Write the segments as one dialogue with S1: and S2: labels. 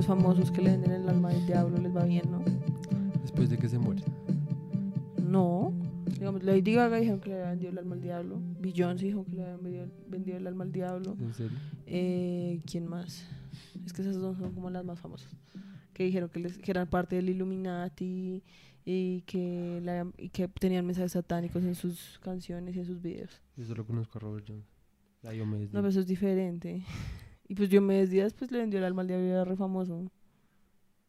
S1: Los famosos que le venden el alma del diablo les va bien, ¿no?
S2: Después de que se muere.
S1: No. Digamos, Lady Gaga dijeron que le había vendido el alma al diablo. Beyoncé dijo que le habían vendido, vendido el alma al diablo.
S2: ¿En serio?
S1: Eh, ¿Quién más? Es que esas dos son como las más famosas. Que dijeron que, les, que eran parte del Illuminati y que, la- y que tenían mensajes satánicos en sus canciones y en sus videos.
S2: Yo solo conozco a Robert Johnson. La Diomedes
S1: No, pero eso es diferente. Y pues Diomedes Díaz pues le vendió el alma al diablo y era re famoso.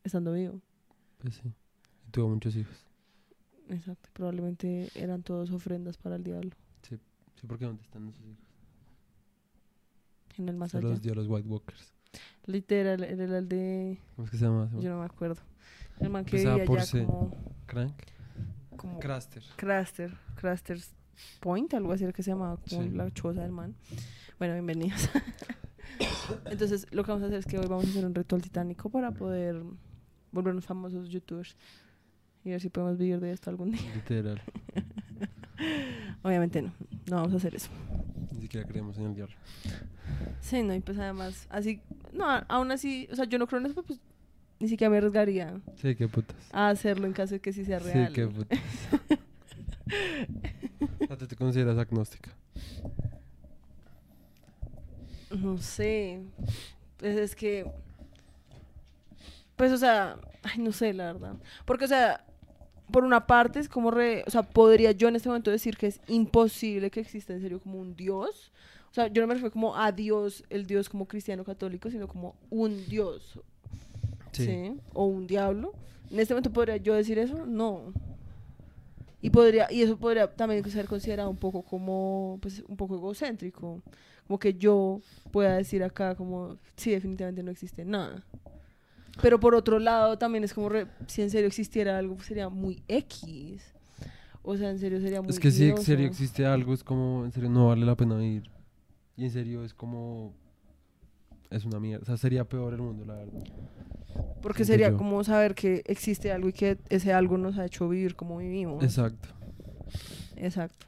S1: Estando vivo.
S2: Pues sí. Y tuvo muchos hijos.
S1: Exacto. Probablemente eran todos ofrendas para el diablo.
S2: Sí, porque ¿dónde están esos hijos?
S1: En el más
S2: Se
S1: allá.
S2: los dio a los White Walkers.
S1: Literal, era el de...
S2: ¿Cómo es que se llama?
S1: Yo no me acuerdo. El man que
S2: Empezaba
S1: vivía
S2: por
S1: ya
S2: C.
S1: como...
S2: Crank.
S1: como
S2: Craster.
S1: Craster, Craster's Point, algo así era que se llamaba como
S2: Sí.
S1: la choza del man. Bueno, bienvenidos. Entonces, lo que vamos a hacer es que hoy vamos a hacer un ritual titánico para poder volvernos famosos youtubers y ver si podemos vivir de esto algún día.
S2: Literal.
S1: Obviamente no, no vamos a hacer eso.
S2: Ni siquiera creemos en el diablo.
S1: Sí, no, y pues además, así, no, aún así, o sea, yo no creo en eso, pues ni siquiera me arriesgaría
S2: Sí, qué putas.
S1: a hacerlo en caso de que sí sea real.
S2: Sí, qué putas. ¿A ti te consideras agnóstica?
S1: No sé. Pues es que. Pues, o sea. Ay, no sé, la verdad. Porque, o sea, por una parte es como re. O sea, podría yo en este momento decir que es imposible que exista en serio como un Dios. O sea, yo no me refiero como a Dios, el Dios como cristiano católico, sino como un Dios. Sí. O un diablo. En este momento podría yo decir eso, no. Y podría, y eso podría también ser considerado un poco como, pues, un poco egocéntrico. Como que yo pueda decir acá como, sí, definitivamente no existe nada. Pero por otro lado, también es como, re- si en serio existiera algo, pues, sería muy X. O sea, en serio sería muy
S2: Es que si en serio existe algo, es como, en serio no vale la pena vivir. Y en serio es como, es una mierda. O sea, sería peor el mundo, la verdad.
S1: Porque
S2: siento
S1: sería
S2: yo.
S1: como saber que existe algo y que ese algo nos ha hecho vivir como vivimos.
S2: Exacto.
S1: Exacto.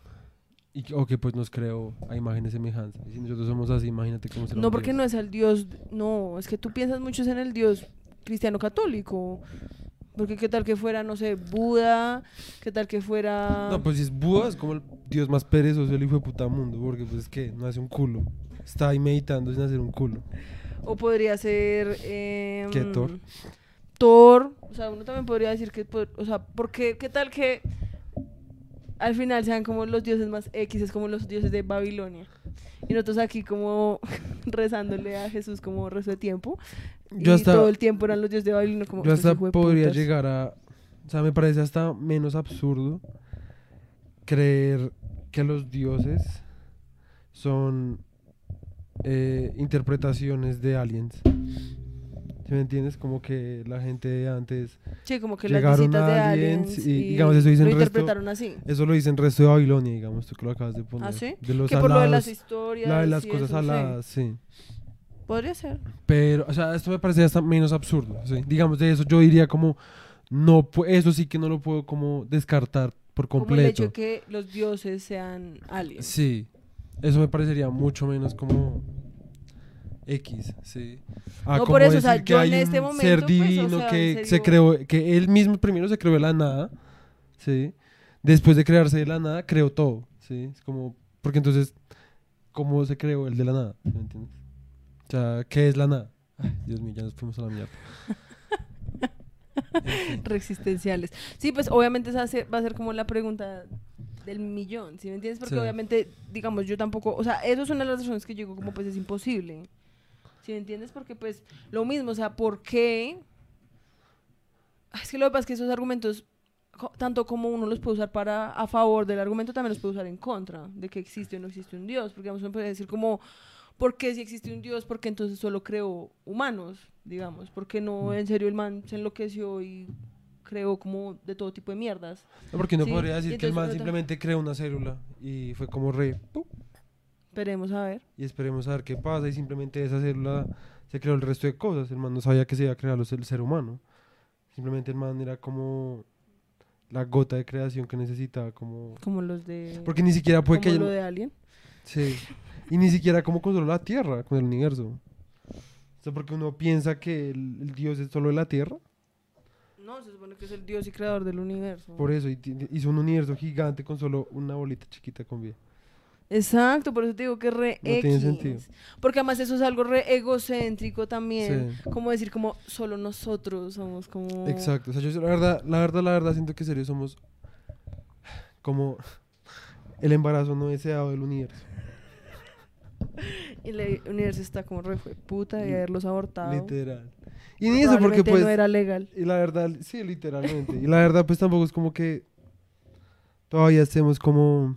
S2: Y, que- o que pues nos creó a imagen y semejanza. Y si nosotros somos así, imagínate cómo será
S1: No, porque
S2: Dios.
S1: no es el Dios, no, es que tú piensas mucho en el Dios cristiano católico. Porque qué tal que fuera, no sé, Buda, qué tal que fuera...
S2: No, pues si es Buda, es como el Dios más perezoso del hijo de puta mundo. Porque pues es que no hace un culo. Está ahí meditando sin hacer un culo.
S1: O podría ser... em,
S2: ¿Qué, Thor?
S1: Thor, o sea, uno también podría decir que, pod- o sea, porque qué tal que al final sean como los dioses más X, es como los dioses de Babilonia. Y nosotros aquí como rezándole a Jesús como rezo de tiempo.
S2: Yo
S1: y
S2: hasta,
S1: todo el tiempo eran los dioses de Babilonia como...
S2: yo
S1: "Estos
S2: hasta
S1: hijueputas".
S2: podría llegar a... O sea, me parece hasta menos absurdo creer que los dioses son eh, interpretaciones de aliens. ¿Sí me entiendes? Como que la gente de antes...
S1: Sí, como que las
S2: Llegaron
S1: visitas de
S2: aliens
S1: aliens
S2: y,
S1: y,
S2: digamos, eso dicen
S1: lo
S2: resto-
S1: interpretaron así.
S2: Eso lo dice el resto de Babilonia, digamos, tú que lo acabas de poner.
S1: ¿Ah, sí?
S2: De los
S1: Que por lo de las historias
S2: la de las cosas
S1: eso, sí.
S2: aladas, sí.
S1: Podría ser.
S2: Pero, o sea, esto me parece hasta menos absurdo. ¿sí? Digamos, de eso yo diría como, no, eso sí que no lo puedo como descartar por
S1: Como el hecho
S2: completo.
S1: de que los dioses sean aliens.
S2: Sí, eso me parecería mucho menos como X, sí. A
S1: No, por eso, o sea, yo
S2: hay
S1: en este momento,
S2: ser
S1: pues, o
S2: divino
S1: sea,
S2: que se creó, que él mismo primero se creó de la nada, sí. Después de crearse de la nada, creó todo, sí. Es como, porque entonces, ¿cómo se creó el de la nada? ¿Sí ¿Me entiendes? O sea, ¿qué es la nada? Ay, Dios mío, ya nos fuimos a la mierda.
S1: Reexistenciales. Sí, pues obviamente esa va a ser como la pregunta del millón, ¿sí me entiendes? Porque
S2: Sí.
S1: obviamente, digamos, yo tampoco, o sea, eso es una de las razones que yo digo como pues es imposible. ¿Sí me entiendes? Porque pues lo mismo, o sea, ¿por qué? Ah, Es que lo que pasa es que esos argumentos, tanto como uno los puede usar para a favor del argumento, también los puede usar en contra de que existe o no existe un Dios. Porque digamos, uno puede decir como, ¿por qué si existe un Dios? Porque entonces solo creó humanos, digamos. Porque no,
S2: Mm.
S1: en serio, el man se enloqueció y creó como de todo tipo de mierdas.
S2: No, porque no
S1: Sí,
S2: podría decir que el man simplemente creó una célula y fue como re, ¡pum!
S1: Esperemos a ver.
S2: y esperemos a ver qué pasa y simplemente esa célula se creó el resto de cosas. El man no sabía que se iba a crear el ser humano. Simplemente el man era como la gota de creación que necesitaba, como...
S1: Como los de...
S2: Porque ni siquiera puede
S1: como
S2: que...
S1: lo
S2: haya-
S1: de Alien.
S2: Sí. Y ni siquiera como controla la Tierra con el universo. O sea, porque uno piensa que el, el Dios es solo de la tierra.
S1: No, se supone que es el Dios y creador del universo.
S2: Por eso, y hizo un universo gigante con solo una bolita chiquita con vida.
S1: Exacto, por eso te digo que re
S2: No tiene
S1: X.
S2: sentido.
S1: Porque además eso es algo re egocéntrico también.
S2: Sí.
S1: Como decir, como solo nosotros somos como.
S2: Exacto. O sea, yo la verdad, la verdad, la verdad, siento que en serio somos como el embarazo no deseado del universo.
S1: Y el universo está como re fue puta de haberlos abortado.
S2: Literal. Y ni eso porque pues...
S1: no era legal.
S2: Y la verdad, sí, literalmente. Y la verdad, pues tampoco es como que todavía estemos como...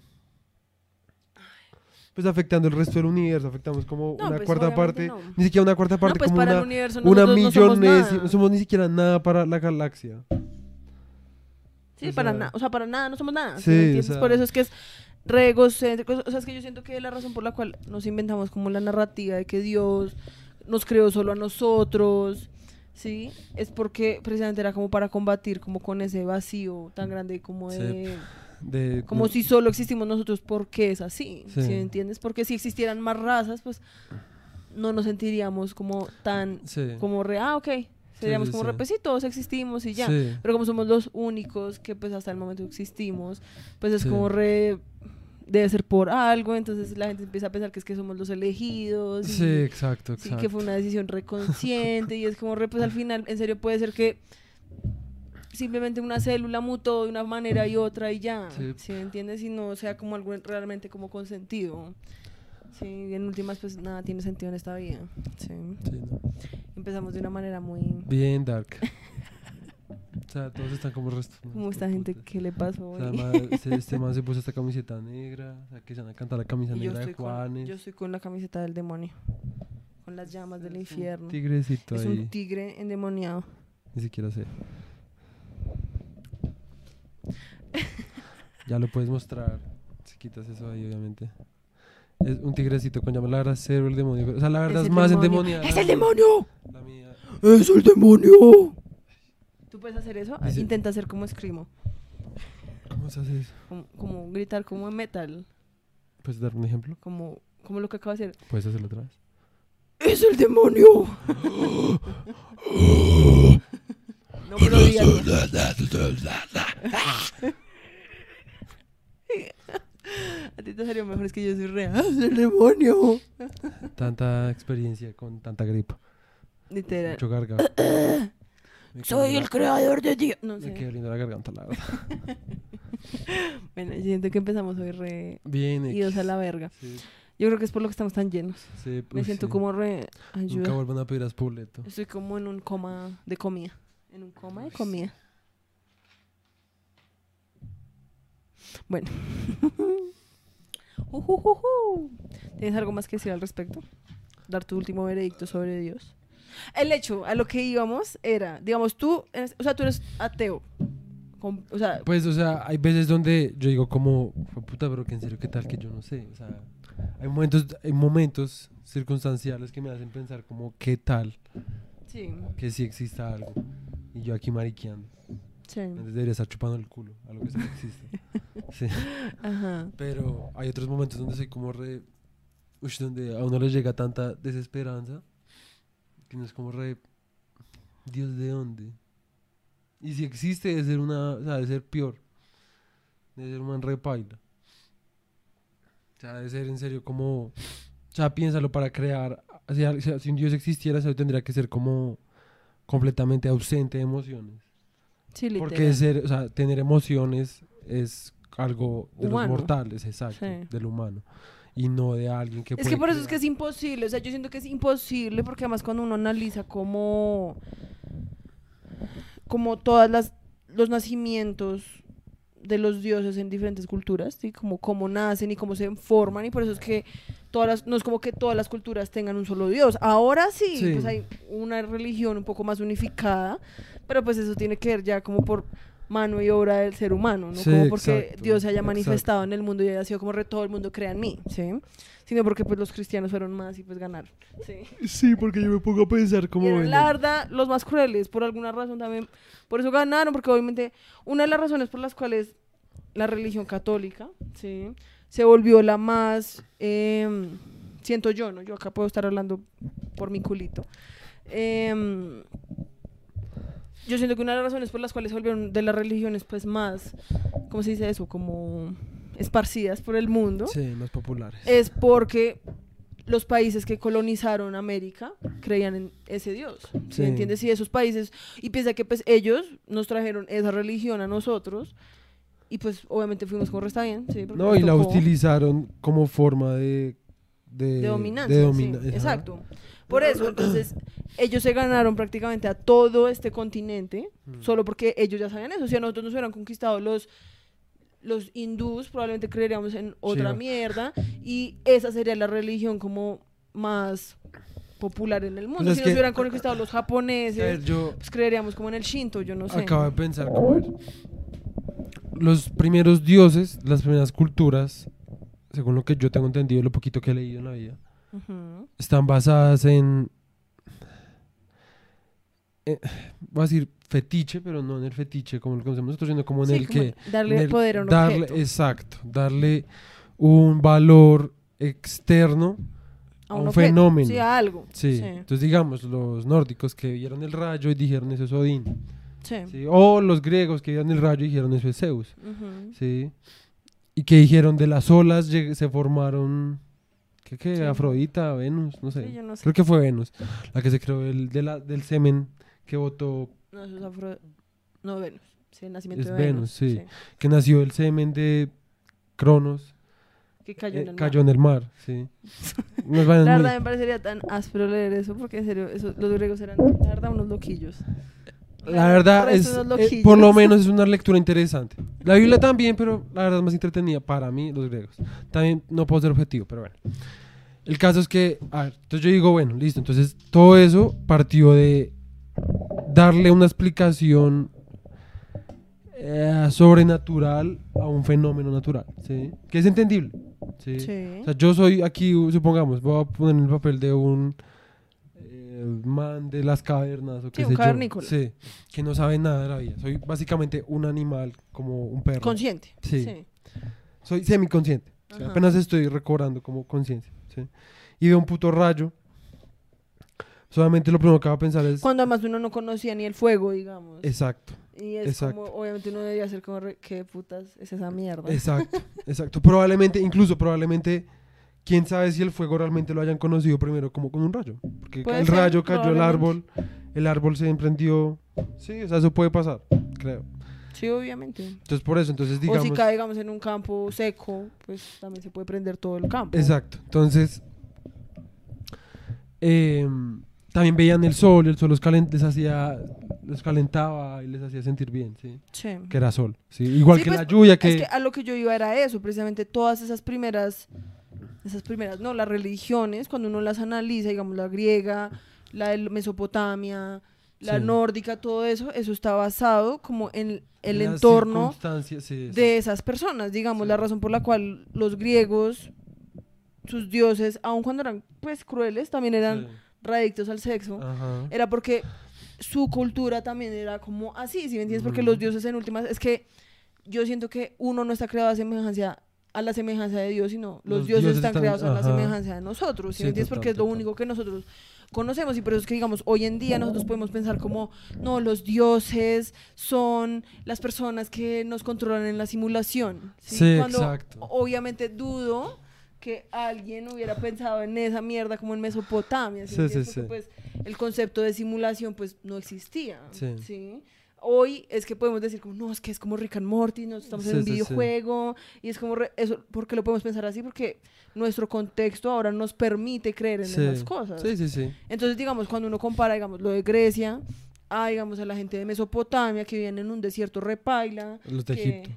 S2: Pues afectando el resto del universo, afectamos como
S1: No,
S2: una
S1: pues,
S2: cuarta parte,
S1: no.
S2: ni siquiera una cuarta parte,
S1: no, pues
S2: como
S1: para
S2: una,
S1: el universo
S2: una
S1: somos
S2: millones, no somos ni siquiera nada para la galaxia.
S1: Sí,
S2: o
S1: para nada, o sea, para nada, no somos nada. ¿sí
S2: sí, o sea-
S1: Por eso es que es re egocéntrico. O sea, es que yo siento que la razón por la cual nos inventamos como la narrativa de que Dios nos creó solo a nosotros, ¿sí? Es porque precisamente era como para combatir como con ese vacío tan grande como de...
S2: De,
S1: Como si solo existimos nosotros porque es así,
S2: Sí.
S1: ¿sí me entiendes? Porque si existieran más razas, pues no nos sentiríamos como tan,
S2: Sí.
S1: como re, ah, ok, seríamos
S2: sí,
S1: como re, pues sí, todos existimos y ya. Pero como somos los únicos que pues hasta el momento existimos, pues es como re, debe ser por algo, entonces la gente empieza a pensar que es que somos los elegidos. y-
S2: Sí, exacto, exacto.
S1: que fue una decisión reconsciente y es como re, pues al final, en serio puede ser que simplemente una célula mutó de una manera y otra y ya,
S2: Sí.
S1: ¿sí me entiendes? Y no sea como algo realmente como consentido. Sí, y en últimas pues nada tiene sentido en esta vida. Sí.
S2: Sí.
S1: Empezamos de una manera muy...
S2: Bien dark. o sea, todos están como restos. ¿no?
S1: Como esta gente, ¿qué le pasó
S2: O sea,
S1: hoy?
S2: ma- este, este man se puso esta camiseta negra, o sea, que se van a cantar la camisa
S1: Y
S2: negra de
S1: con,
S2: Juanes.
S1: yo estoy con la camiseta del demonio. Con las llamas del infierno.
S2: Tigrecito
S1: Es
S2: ahí.
S1: un tigre endemoniado.
S2: Ni siquiera sé. ya lo puedes mostrar. Si quitas eso ahí, obviamente. Es un tigrecito con llamas. La verdad, cero el demonio. O sea, la verdad es, más
S1: demonio.
S2: endemoniada.
S1: ¡Es el demonio!
S2: La mía.
S1: ¡Es el demonio! ¿Tú puedes hacer eso?
S2: Dice-
S1: Intenta hacer como escrimo.
S2: ¿Cómo se hace eso?
S1: Como, como gritar como en metal.
S2: ¿Puedes dar un ejemplo?
S1: Como, como lo que acabo de hacer.
S2: ¿Puedes hacerlo otra vez?
S1: ¡Es el demonio! no, pero. A ti te salió mejor, es que yo soy real. ¡Es el demonio!
S2: Tanta experiencia con tanta gripa.
S1: Literal.
S2: Mucho garganta.
S1: Soy el creador de Dios. No
S2: Me
S1: sé.
S2: quedó linda la garganta, la verdad.
S1: Bueno, siento que empezamos hoy re
S2: Bien,
S1: a la verga.
S2: Sí,
S1: Yo creo que es por lo que estamos tan llenos.
S2: sí,
S1: Me
S2: pues
S1: siento
S2: sí.
S1: como re
S2: Nunca
S1: ayuda.
S2: vuelvan a pedir a Spoleto.
S1: Estoy como en un coma de comida. En un coma de comida. Bueno. Ujujuju. ¿Tienes algo más que decir al respecto? Dar tu último veredicto sobre Dios. El hecho a lo que íbamos era, digamos, tú, eres- o sea, tú eres ateo. Com- o sea,
S2: Pues, o sea, hay veces donde yo digo como, "Fue puta, pero que en serio, ¿qué tal que yo no sé? O sea, hay momentos, hay momentos circunstanciales que me hacen pensar como, ¿qué tal
S1: sí,
S2: que sí exista algo? Y yo aquí mariqueando.
S1: sí.
S2: Entonces debería estar chupando el culo a lo que sí existe. Sí.
S1: Ajá.
S2: Pero hay otros momentos donde soy como re... ush, donde a uno le llega tanta desesperanza que no es como re... Dios, ¿de dónde? Y si existe, debe ser una... O sea, debe ser peor. Debe ser un man re paila. O sea, debe ser en serio como... O sea, piénsalo para crear... O sea, si- un Dios existiera, eso tendría que ser como completamente ausente de emociones.
S1: Sí.
S2: Porque ser, o sea, tener emociones es algo de
S1: Humano.
S2: los mortales, exacto,
S1: Sí.
S2: del humano. Y no de alguien que
S1: Es
S2: puede
S1: que por eso es que es imposible, o sea, yo siento que es imposible porque además cuando uno analiza como como todas las los nacimientos de los dioses en diferentes culturas, ¿sí? Como cómo nacen y cómo se forman y por eso es que todas las, no es como que todas las culturas tengan un solo dios. Ahora sí,
S2: Sí.
S1: pues hay una religión un poco más unificada, pero pues eso tiene que ver ya como por mano y obra del ser humano, no
S2: Sí,
S1: como porque
S2: exacto,
S1: Dios se haya
S2: exacto.
S1: manifestado en el mundo y haya sido como re todo el mundo crea en mí, ¿sí? Sino porque pues los cristianos fueron más y pues ganaron, ¿sí?
S2: Sí, porque yo me pongo a pensar como... Bueno,
S1: la verdad, los más crueles, por alguna razón también. Por eso ganaron, porque obviamente una de las razones por las cuales la religión católica, ¿sí? Se volvió la más, em, siento yo, ¿no? Yo acá puedo estar hablando por mi culito. Em, yo siento que una de las razones por las cuales se volvieron de las religiones pues más, ¿cómo se dice eso? Como esparcidas por el mundo,
S2: Sí, más populares.
S1: es porque los países que colonizaron América creían en ese Dios. ¿Sí
S2: Sí.
S1: me entiendes? Y esos países, y piensa que pues ellos nos trajeron esa religión a nosotros, y pues obviamente fuimos como está bien, ¿sí?
S2: no, y la utilizaron como forma de... De,
S1: de dominancia.
S2: de
S1: sí, exacto. Por eso, entonces, ellos se ganaron prácticamente a todo este continente,
S2: Mm.
S1: solo porque ellos ya sabían eso. Si a nosotros nos hubieran conquistado los los hindús, probablemente creeríamos en otra mierda, y esa sería la religión como más popular en el mundo.
S2: Pues es
S1: si nos hubieran conquistado los japoneses,
S2: ver, yo
S1: pues creeríamos como en el Shinto, yo no sé.
S2: acabo de pensar como... los primeros dioses, las primeras culturas, según lo que yo tengo entendido y lo poquito que he leído en la vida,
S1: Ujú.
S2: están basadas en... eh, voy a decir fetiche, pero no en el fetiche como lo conocemos nosotros, sino como en
S1: Sí,
S2: el
S1: como
S2: que...
S1: darle
S2: en el-
S1: poder a un
S2: darle,
S1: objeto,
S2: Exacto, darle un valor externo
S1: a
S2: a
S1: un,
S2: un
S1: objeto,
S2: fenómeno.
S1: Sí, a algo.
S2: Sí.
S1: Sí.
S2: Entonces, digamos, los nórdicos que vieron el rayo y dijeron eso es Odín.
S1: sí.
S2: O los griegos que vieron el rayo y dijeron eso es Zeus.
S1: Ujú.
S2: ¿sí? Y que dijeron de las olas se formaron. ¿Qué qué?
S1: Sí.
S2: Afrodita, Venus, no sé.
S1: Sí, yo no sé.
S2: Creo que fue Venus, la que se creó el, de la- del semen que botó,
S1: No, eso es Afro... No, Venus. Sí, el nacimiento
S2: Es
S1: de
S2: Venus, sí. que nació el semen de Cronos,
S1: Que cayó
S2: eh,
S1: en el
S2: cayó
S1: mar.
S2: en el mar, sí.
S1: La
S2: muy-
S1: me parecería tan áspero leer eso porque en serio, eso- los griegos eran, la verdad, unos loquillos.
S2: La verdad es, eh, por lo menos es una lectura interesante. La Biblia también, pero la verdad es más entretenida para mí, los griegos. También no puedo ser objetivo, pero bueno. El caso es que, a ver, entonces yo digo, bueno, listo. Entonces todo eso partió de darle una explicación eh, sobrenatural a un fenómeno natural, ¿sí? Que es entendible, ¿sí?
S1: Sí.
S2: O sea, yo soy aquí, supongamos, voy a poner el papel de un man de las cavernas o qué
S1: Sí, un
S2: sé yo.
S1: cavernícola.
S2: Sí, que no sabe nada de la vida. Soy básicamente un animal como un perro.
S1: Consciente.
S2: Sí.
S1: Sí.
S2: Soy semiconsciente. O sea,
S1: Ajá.
S2: apenas estoy recobrando como conciencia. ¿sí? Y veo un puto rayo. Solamente lo primero que va a pensar es...
S1: Cuando además uno no conocía ni el fuego, digamos.
S2: Exacto,
S1: y es
S2: exacto.
S1: como, obviamente uno debería ser como, re- ¿qué putas es esa mierda?
S2: exacto, exacto. Probablemente, incluso probablemente, quién sabe si el fuego realmente lo hayan conocido primero como con un rayo. Porque el
S1: ser,
S2: rayo cayó al árbol, el árbol se emprendió. Sí, o sea, eso puede pasar, creo.
S1: Sí, obviamente.
S2: Entonces, por eso, entonces digamos...
S1: o si cae, digamos, en un campo seco, pues también se puede prender todo el campo.
S2: Exacto. Entonces, em, también veían el sol, el sol los, calen- les hacía, los calentaba y les hacía sentir bien, ¿sí?
S1: Sí.
S2: Que era sol, ¿sí? Igual
S1: Sí,
S2: que
S1: pues,
S2: la lluvia, que...
S1: Es que a lo que yo iba era eso, precisamente todas esas primeras, esas primeras, no, las religiones, cuando uno las analiza, digamos, la griega, la de Mesopotamia, la
S2: Sí.
S1: nórdica, todo eso, eso está basado como en el
S2: las
S1: entorno
S2: sí,
S1: de esas personas, digamos, la razón por la cual los griegos, sus dioses, aun cuando eran pues crueles, también eran radictos al sexo,
S2: Ajá.
S1: era porque su cultura también era como así, ¿sí me entiendes? Porque los dioses en últimas, es que yo siento que uno no está creado a semejanza a la semejanza de Dios, sino los,
S2: Los
S1: dioses,
S2: dioses
S1: están, creados a la
S2: ajá.
S1: semejanza de nosotros, ¿sí,
S2: Sí,
S1: me entiendes?
S2: total,
S1: Porque es lo único que nosotros conocemos y por eso es que digamos, hoy en día nosotros podemos pensar como, no, los dioses son las personas que nos controlan en la simulación, ¿sí?
S2: Sí,
S1: Cuando
S2: exacto.
S1: obviamente dudo que alguien hubiera pensado en esa mierda como en Mesopotamia, ¿sí
S2: sí.
S1: Porque, pues, el concepto de simulación pues no existía.
S2: Sí.
S1: Hoy es que podemos decir como, no, es que es como Rick and Morty, no estamos en un
S2: sí, sí.
S1: videojuego, y es como, re- eso, ¿por qué lo podemos pensar así? Porque nuestro contexto ahora nos permite creer en esas cosas.
S2: Sí, sí, sí.
S1: Entonces, digamos, cuando uno compara, digamos, lo de Grecia, a, digamos, a la gente de Mesopotamia que viven en un desierto repaila.
S2: Los de
S1: que-
S2: Egipto.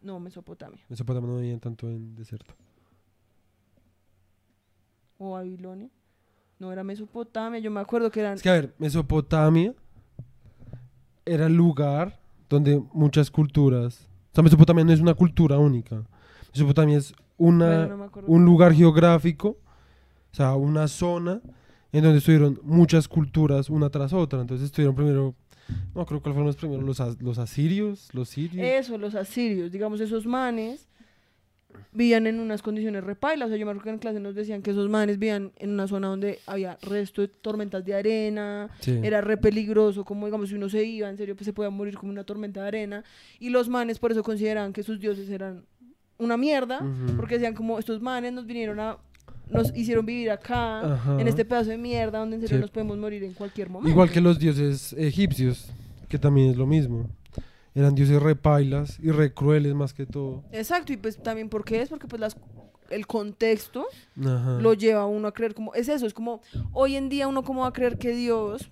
S1: No, Mesopotamia.
S2: Mesopotamia no vivían tanto en desierto.
S1: O Babilonia. No era Mesopotamia, yo me acuerdo que eran...
S2: Es que, a ver, Mesopotamia era el lugar donde muchas culturas... O sea, Mesopotamia no es una cultura única. Mesopotamia es una,
S1: Bueno, no
S2: un lugar geográfico, o sea, una zona en donde estuvieron muchas culturas una tras otra. Entonces estuvieron primero, no creo cuáles fueron los primeros, los, as- los asirios, los sirios.
S1: Eso, los asirios, digamos, esos manes vivían en unas condiciones repailas. O sea, yo me acuerdo que en clase nos decían que esos manes vivían en una zona donde había resto de tormentas de arena,
S2: Sí.
S1: era re peligroso, como digamos, si uno se iba, en serio, pues se podía morir como una tormenta de arena. Y los manes por eso consideraban que sus dioses eran una mierda,
S2: Ujú.
S1: porque decían como estos manes nos vinieron a... Nos hicieron vivir acá,
S2: Ajá.
S1: en este pedazo de mierda, donde en serio
S2: Sí.
S1: nos podemos morir en cualquier momento.
S2: Igual que los dioses egipcios, que también es lo mismo. Eran dioses repailas y re crueles más que todo.
S1: Exacto, y pues también ¿por qué es? Porque pues las, el contexto
S2: Ajá.
S1: lo lleva a uno a creer como, es eso, es como, hoy en día uno como va a creer que Dios,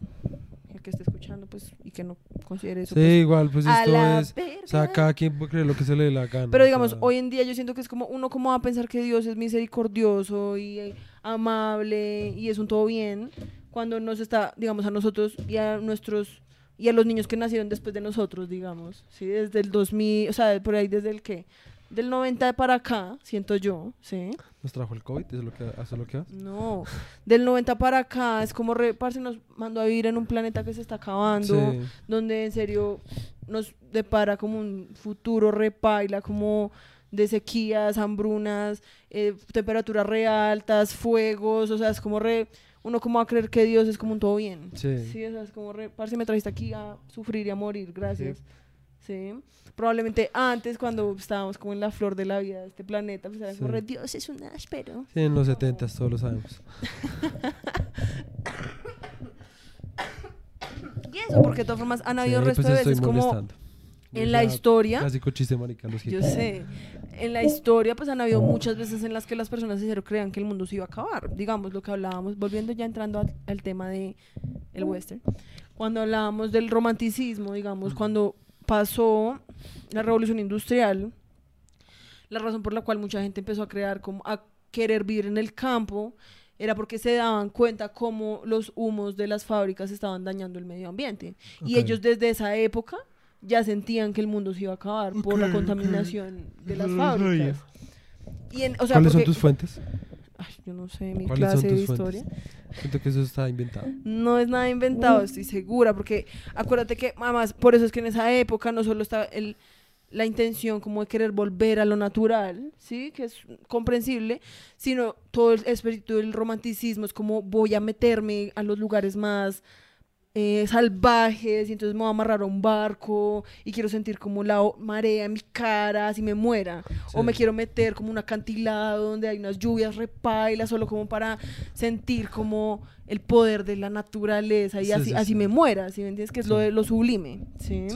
S1: el que esté escuchando pues, y que no considere eso,
S2: Sí,
S1: pues,
S2: igual, pues
S1: a
S2: esto
S1: la
S2: es... O sea, cada quien puede creer lo que se le dé la gana.
S1: Pero
S2: o
S1: digamos,
S2: sea,
S1: hoy en día yo siento que es como, uno como va a pensar que Dios es misericordioso y eh, amable y es un todo bien, cuando nos está, digamos, a nosotros y a nuestros, y a los niños que nacieron después de nosotros, digamos, ¿sí? Desde el 2000, o sea, por ahí desde el que, del 90 para acá, siento yo, ¿sí?
S2: Nos trajo el COVID, eso es lo que, es lo que hace.
S1: No, del 90 para acá es como, re, parce, nos mandó a vivir en un planeta que se está acabando,
S2: Sí.
S1: donde en serio nos depara como un futuro repaila, como de sequías, hambrunas, eh, temperaturas re altas, fuegos, o sea, es como re, uno como va a creer que Dios es como un todo bien.
S2: Sí.
S1: Sí, o sea, es como re, parce, me trajiste aquí a sufrir y a morir, gracias. Sí. Probablemente antes, cuando estábamos como en la flor de la vida de este planeta, pues era como
S2: Sí.
S1: re, Dios es un áspero.
S2: Sí, en los 70 todos lo sabemos.
S1: Y eso, porque de todas formas han habido
S2: Sí,
S1: resto
S2: pues
S1: de veces como
S2: molestando.
S1: en la historia.
S2: Clásico chiste marica, los
S1: Yo sé. En la historia, pues han habido muchas veces en las que las personas en serio creían que el mundo se iba a acabar. Digamos lo que hablábamos, volviendo ya entrando al, al tema de el western. Cuando hablábamos del romanticismo, digamos, cuando pasó la revolución industrial, la razón por la cual mucha gente empezó a crear como a querer vivir en el campo era porque se daban cuenta cómo los humos de las fábricas estaban dañando el medio ambiente. Y
S2: Ok.
S1: ellos desde esa época ya sentían que el mundo se iba a acabar por la contaminación de las fábricas. Y en, o sea,
S2: ¿Cuáles son tus fuentes?
S1: Ay, yo no sé, mi
S2: ¿Cuáles son
S1: clase de historia.
S2: fuentes? Siento que eso está inventado.
S1: No es nada inventado, estoy segura, porque acuérdate que, además, por eso es que en esa época no solo estaba el, la intención como de querer volver a lo natural, ¿sí? Que es comprensible, sino todo el espíritu del romanticismo es como voy a meterme a los lugares más eh, salvajes y entonces me voy a amarrar a un barco y quiero sentir como la marea en mi cara así me muera o me quiero meter como un acantilado donde hay unas lluvias repailas solo como para sentir como el poder de la naturaleza y
S2: Sí,
S1: así,
S2: sí,
S1: así
S2: sí.
S1: me muera, ¿sí me entiendes? Que es lo de lo sublime, sí.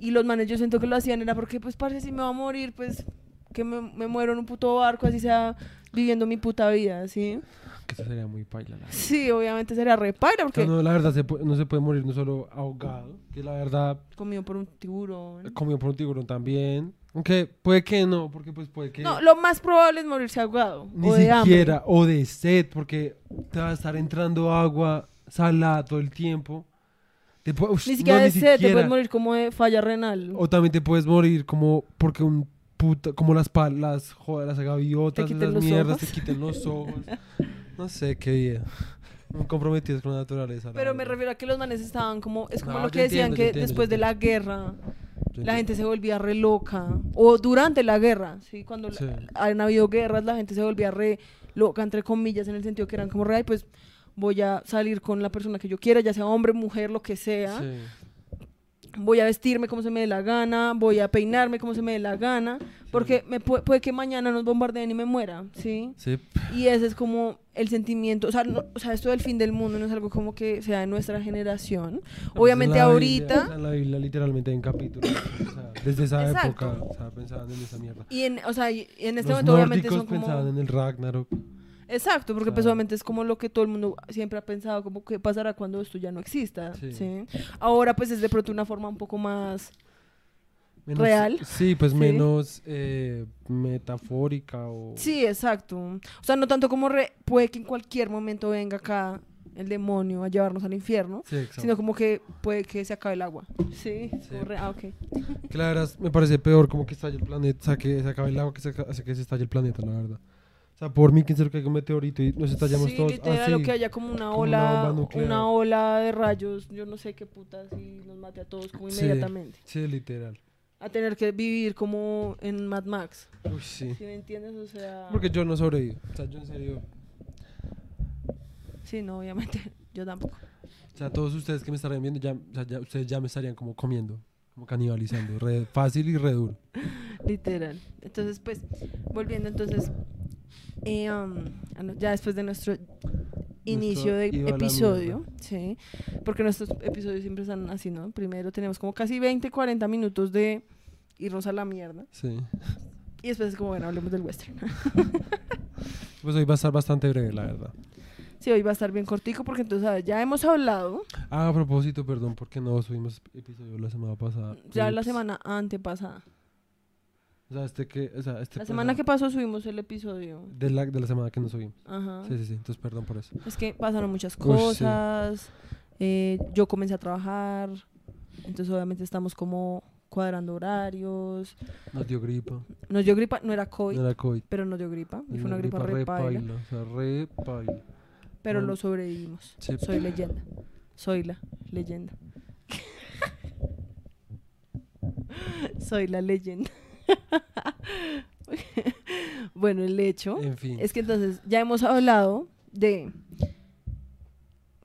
S1: Y los manes yo siento que lo hacían era porque pues parce si me va a morir pues que me, me muero en un puto barco así sea viviendo mi puta vida, ¿sí?
S2: Que eso sería muy paila. la.
S1: Sí, obviamente sería
S2: sea,
S1: porque
S2: no, la verdad, se no se puede morir no solo ahogado, que la verdad,
S1: comido por un tiburón.
S2: comido por un tiburón también. Aunque puede que no, porque pues puede que...
S1: No, lo más probable es morirse ahogado
S2: Ni
S1: o de
S2: siquiera,
S1: hambre.
S2: o de sed, porque te va a estar entrando agua salada todo el tiempo. Te
S1: Ni
S2: no,
S1: siquiera de sed, te puedes morir como de falla renal.
S2: O también te puedes morir como porque un puta, como las pal- las joder, las gaviotas,
S1: los
S2: mierdas,
S1: ojos.
S2: te quiten los ojos. No sé qué. Muy comprometidos con la naturaleza. la
S1: Pero me refiero a que los manes estaban como, es como
S2: No,
S1: lo que decían
S2: entiendo,
S1: que
S2: entiendo,
S1: después de la guerra la gente se volvía re loca. O durante la guerra, ¿sí? Cuando la- han habido guerras, la gente se volvía re loca, entre comillas, en el sentido que eran como re, "Ay, pues voy a salir con la persona que yo quiera, ya sea hombre, mujer, lo que sea.
S2: Sí.
S1: Voy a vestirme como se me dé la gana, voy a peinarme como se me dé la gana, porque me pu- puede que mañana nos bombardeen y me muera, ¿sí?
S2: Sí.
S1: Y ese es como el sentimiento, o sea, no- o sea, esto del fin del mundo no es algo como que sea de nuestra generación. Obviamente
S2: En la
S1: ahorita...
S2: Biblia- en la Biblia literalmente hay un capítulo. o sea, desde esa
S1: Exacto.
S2: época, o sea, pensaban en esa mierda.
S1: Y en, o sea, y en este
S2: Los
S1: momento obviamente son como...
S2: pensaban en el Ragnarok.
S1: Exacto, porque pues
S2: Claro.
S1: obviamente es como lo que todo el mundo siempre ha pensado, como qué pasará cuando esto ya no exista,
S2: Sí.
S1: ¿sí? Ahora pues es de pronto una forma un poco más...
S2: Menos-
S1: ¿Real?
S2: Sí, pues
S1: Sí.
S2: menos eh, metafórica o...
S1: Sí, exacto. O sea, no tanto como re- puede que en cualquier momento venga acá el demonio a llevarnos al infierno, sino como que puede que se acabe el agua. Sí,
S2: Sí.
S1: como re- ah, ok.
S2: Verdad me parece peor como que estalle el planeta, o sea, que se acabe el agua que se, que se estalle el planeta, la verdad. O sea, por mí, quien se lo caiga un meteorito y nos estallamos
S1: sí,
S2: todos
S1: literal,
S2: así.
S1: o que haya como una
S2: como
S1: ola, una ola de rayos, yo no sé qué putas, y nos mate a todos como
S2: Sí.
S1: inmediatamente.
S2: Sí, literal.
S1: a tener que vivir como en Mad Max.
S2: Uy, sí.
S1: ¿Sí me entiendes? O sea,
S2: Porque yo no sobrevivo. O sea, yo en serio.
S1: sí, no, obviamente, yo tampoco.
S2: O sea, todos ustedes que me estarían viendo, ya, o sea, ya- ustedes ya me estarían como comiendo, como canibalizando. Re fácil y re duro.
S1: Literal. Entonces, pues, volviendo entonces, eh, um, a no- ya después de nuestro inicio de episodio, sí, porque nuestros episodios siempre están así, ¿no? Primero tenemos como casi 20, 40 minutos de irnos a la mierda
S2: Sí.
S1: y después es como, bueno, hablemos del western.
S2: Pues hoy va a estar bastante breve, la verdad.
S1: sí, hoy va a estar bien cortico porque entonces ya hemos hablado,
S2: Ah, a propósito, perdón, porque no subimos episodio la semana pasada.
S1: ya la semana antepasada.
S2: O sea, este que. O sea, este
S1: La semana que pasó subimos el episodio.
S2: De la, de la semana que no subimos.
S1: Ajá.
S2: Sí, sí, sí. Entonces, perdón por eso.
S1: Es que pasaron muchas
S2: Uy, sí.
S1: cosas. eh, yo comencé a trabajar. Entonces, obviamente, estamos como cuadrando horarios.
S2: Nos dio gripa.
S1: Nos dio gripa, no era COVID,
S2: No era COVID.
S1: pero nos dio gripa. Y fue una gripa, re paila,
S2: paila, O sea, re paila.
S1: Pero
S2: Bueno.
S1: lo sobrevivimos.
S2: Sí.
S1: Soy leyenda. Soy la leyenda. Soy la leyenda. bueno, el hecho
S2: En fin.
S1: es que entonces ya hemos hablado de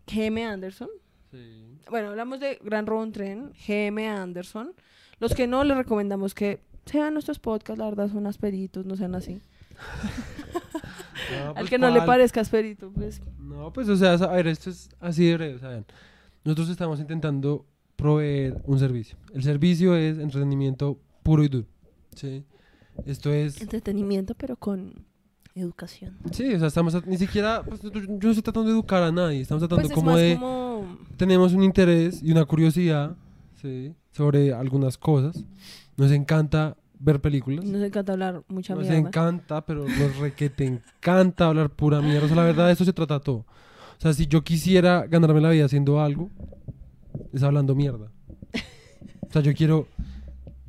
S1: GM Anderson.
S2: Sí.
S1: Bueno, hablamos de Gran Robo en Tren, GM Anderson. Los que no, les recomendamos que sean nuestros podcasts, la verdad, son asperitos, no sean así.
S2: No,
S1: Al
S2: pues,
S1: que no le parezca asperito, pues.
S2: No, pues, o sea, a ver, esto es así de breve. Nosotros estamos intentando proveer un servicio. El servicio es entretenimiento puro y duro. ¿Sí? Esto es.
S1: Entretenimiento, pero con educación.
S2: Sí, o sea, estamos. a- ni siquiera. Pues, yo yo no estoy tratando de educar a nadie. Estamos tratando
S1: Pues es
S2: como de.
S1: como...
S2: Tenemos un interés y una curiosidad ¿sí? sobre algunas cosas. Nos encanta ver películas.
S1: Nos encanta hablar mucha
S2: Nos
S1: mierda.
S2: encanta, pero nos re que te encanta hablar pura mierda. O sea, la verdad, de eso se trata todo. O sea, si yo quisiera ganarme la vida haciendo algo, es hablando mierda. O sea, yo quiero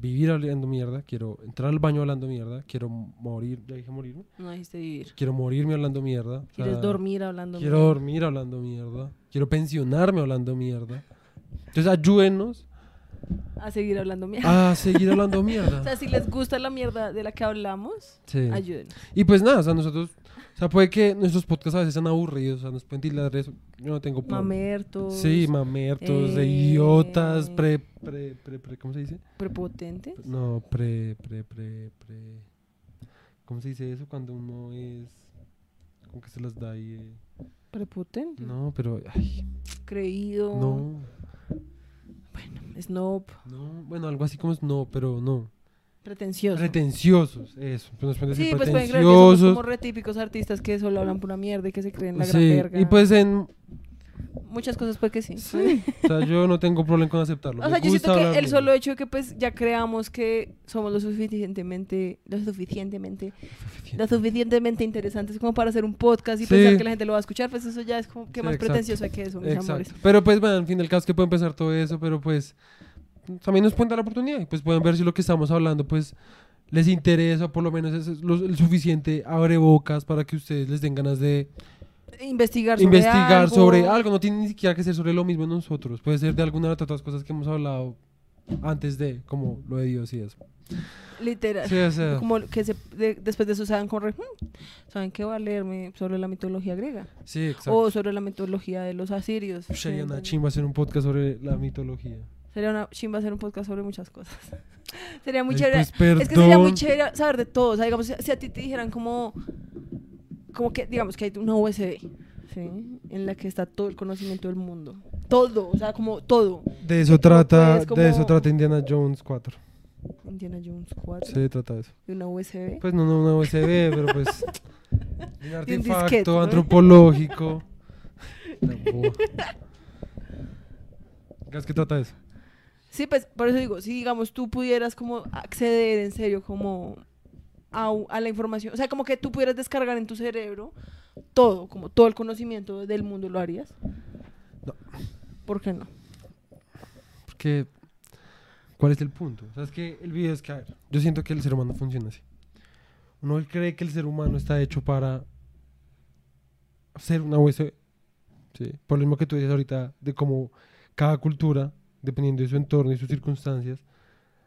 S2: vivir hablando mierda, quiero entrar al baño hablando mierda, quiero morir, ya dije morir,
S1: No dijiste vivir.
S2: quiero morirme hablando mierda. o
S1: Quieres dormir hablando
S2: Quiero
S1: mierda.
S2: dormir hablando mierda, quiero pensionarme hablando mierda. Entonces, ayúdenos
S1: A seguir hablando mierda.
S2: a seguir hablando
S1: O
S2: mierda.
S1: sea, si les gusta la mierda de la que hablamos,
S2: Sí.
S1: ayúdenos.
S2: Y pues nada, o sea, nosotros, o sea, puede que nuestros podcasts a veces sean aburridos, o sea, nos pueden tildar eso. Yo no tengo problema.
S1: Mamertos.
S2: Sí, mamertos, de
S1: eh,
S2: idiotas, pre, pre, pre, pre, ¿cómo se dice?
S1: Prepotentes.
S2: No, pre, pre, pre, pre. ¿Cómo se dice eso cuando uno es. ¿Cómo que se las da ahí? eh?
S1: Prepotente.
S2: No, pero. Ay,
S1: Creído.
S2: no,
S1: Snob.
S2: no. Bueno, algo así como es no, pero no.
S1: Pretencioso.
S2: Pretenciosos, eso. Pues nos
S1: Sí, pues pueden creer que somos como re típicos artistas que solo hablan pura mierda y que se creen la gran
S2: sí,
S1: verga.
S2: y pues en.
S1: Muchas cosas pues que sí.
S2: Sí. o sea, yo no tengo problema con aceptarlo.
S1: O sea, yo siento que el solo hecho de que pues ya creamos que somos lo suficientemente, lo suficientemente, lo suficientemente interesantes como para hacer un podcast y
S2: Sí.
S1: pensar que la gente lo va a escuchar, pues eso ya es como que más
S2: exacto.
S1: pretencioso que eso, mis
S2: Exacto.
S1: amores.
S2: Pero pues, bueno, en fin del caso que pueden pensar todo eso, pero pues también nos pueden dar la oportunidad y pues pueden ver si lo que estamos hablando pues les interesa, por lo menos es lo- el suficiente abre bocas para que ustedes les den ganas de
S1: Investigar sobre
S2: investigar
S1: algo.
S2: sobre algo. No tiene ni siquiera que ser sobre lo mismo nosotros. Puede ser de alguna de las otras cosas que hemos hablado antes de, como lo de Dios y eso.
S1: Literal.
S2: Sí, o sea,
S1: Como que se, de- después de eso se dan con re, "Hmm, ¿saben qué va a leerme sobre la mitología griega?
S2: sí, exacto.
S1: O sobre la mitología de los asirios.
S2: Sería una chimba hacer un podcast sobre la mitología.
S1: Sería una chimba hacer un podcast sobre muchas cosas. sería muy
S2: Ay,
S1: chévere.
S2: pues,
S1: Es que sería muy chévere saber de todo. O sea, digamos, si, a ti te dijeran como, como que, digamos, que hay una USB, ¿sí? En la que está todo el conocimiento del mundo. Todo, o sea, como todo.
S2: De eso trata, de eso trata Indiana Jones 4.
S1: Indiana Jones 4,
S2: Sí, trata de eso.
S1: de una USB.
S2: Pues no, no una USB, pero pues un artefacto
S1: disquete, ¿no?
S2: antropológico. ¿Qué que trata de eso?
S1: Sí, pues, por eso digo, si digamos tú pudieras como acceder en serio como a, a la información, o sea, como que tú pudieras descargar en tu cerebro todo, como todo el conocimiento del mundo, ¿lo harías?
S2: No.
S1: ¿Por qué no?
S2: Porque, ¿cuál es el punto? O sea, es que el video es que, a ver, yo siento que el ser humano funciona así. Uno cree que el ser humano está hecho para ser una USB. ¿sí? Por lo mismo que tú dices ahorita, de cómo cada cultura, dependiendo de su entorno y sus circunstancias,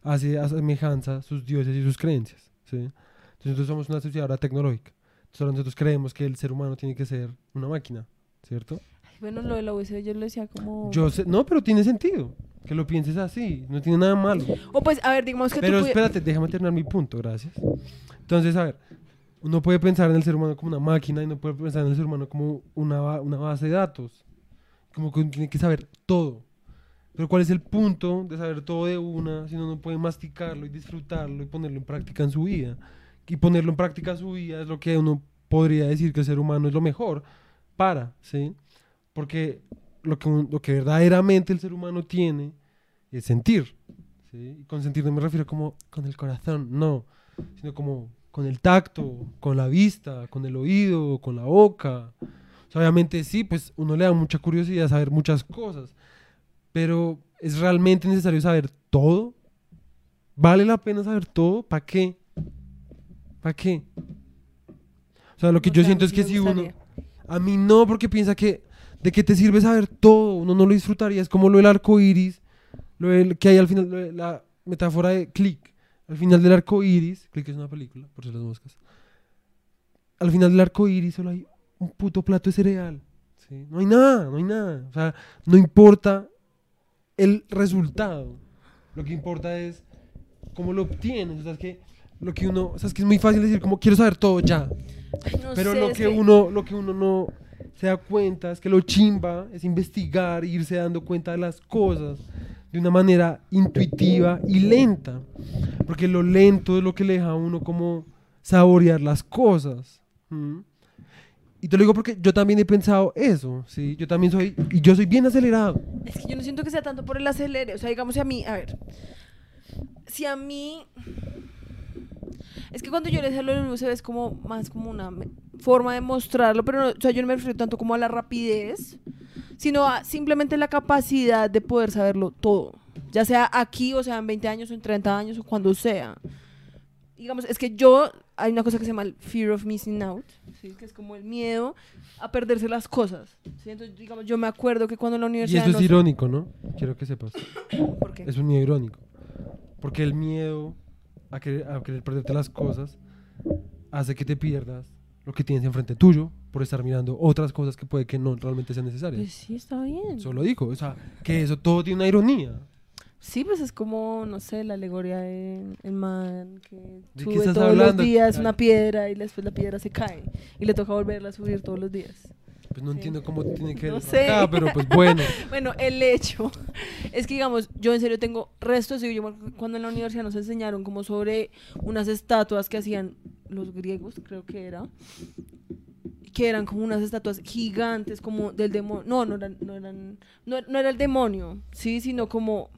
S2: hace a semejanza sus dioses y sus creencias. ¿sí? Entonces nosotros somos una sociedad ahora tecnológica. Entonces ahora nosotros creemos que el ser humano tiene que ser una máquina, ¿cierto?
S1: Ay, Bueno, lo de la USB yo lo decía como...
S2: Yo sé, no, pero tiene sentido que lo pienses así, no tiene nada malo.
S1: O pues, a ver, digamos que
S2: Pero
S1: tú...
S2: espérate, déjame terminar mi punto, gracias. Entonces, a ver, uno puede pensar en el ser humano como una máquina y no puede pensar en el ser humano como una, una base de datos. Como que tiene que saber todo. Pero ¿cuál es el punto de saber todo de una si uno no puede masticarlo y disfrutarlo y ponerlo en práctica en su vida? Y ponerlo en práctica en su vida es lo que uno podría decir que el ser humano es lo mejor para, ¿sí? Porque lo que, lo que verdaderamente el ser humano tiene es sentir. ¿sí? Y con sentir no me refiero como con el corazón, no, sino como con el tacto, con la vista, con el oído, con la boca. O obviamente sí, pues uno le da mucha curiosidad saber muchas cosas, pero ¿es realmente necesario saber todo? ¿Vale la pena saber todo? ¿Para qué? ¿Para qué? O sea, lo que
S1: no
S2: yo siento es que si uno... A mí no, porque piensa que de qué te sirve saber todo, uno no lo disfrutaría. Es como lo del arco iris, lo del- que hay al final, de la metáfora de click. Al final del arco iris, click es una película, por si las moscas. Al final del arco iris solo hay un puto plato de cereal. ¿sí? No hay nada, no hay nada. O sea, no importa el resultado. Lo que importa es cómo lo obtienes. O sea, es que lo que uno, o sea, es que es muy fácil decir como quiero saber todo ya.
S1: Ay, no
S2: Pero
S1: sé,
S2: lo que uno, lo que uno no se da cuenta es que lo chimba es investigar e irse dando cuenta de las cosas de una manera intuitiva y lenta. Porque lo lento es lo que le deja a uno como saborear las cosas. ¿m? Y te lo digo porque yo también he pensado eso, ¿sí? Yo también soy, y yo soy bien acelerado.
S1: Es que yo no siento que sea tanto por el acelere. O sea, digamos, si a mí, a ver, si a mí. Es que cuando yo le decía lo del USB es como más como una forma de mostrarlo, pero o sea, yo no me refiero tanto como a la rapidez, sino a simplemente la capacidad de poder saberlo todo. Ya sea aquí, o sea, en 20 años, o en 30 años, o cuando sea. Digamos, es que yo, hay una cosa que se llama el fear of missing out, ¿sí? que es como el miedo a perderse las cosas. ¿sí? Entonces, digamos, yo me acuerdo que cuando en la
S2: Y
S1: universidad...
S2: esto es irónico, ¿no? Quiero que sepas.
S1: ¿Por qué?
S2: Es un miedo irónico. Porque el miedo a querer, a querer perderte las cosas hace que te pierdas lo que tienes enfrente tuyo por estar mirando otras cosas que puede que no realmente sean necesarias.
S1: Pues sí, está bien.
S2: Solo dijo, o sea, que eso todo tiene una ironía.
S1: Sí, pues es como, no sé, la alegoría de el man que sube todos
S2: hablando?
S1: los días una piedra y después la piedra se cae y le toca volverla a subir todos los días.
S2: Pues no
S1: Sí.
S2: entiendo cómo tiene que
S1: No sé.
S2: acá, pero pues bueno.
S1: Bueno, el hecho es que, digamos, yo en serio tengo restos, y yo cuando en la universidad nos enseñaron como sobre unas estatuas que hacían los griegos, creo que era, que eran como unas estatuas gigantes, como del demonio, no, no eran, no eran, no, no era el demonio, sí, sino como,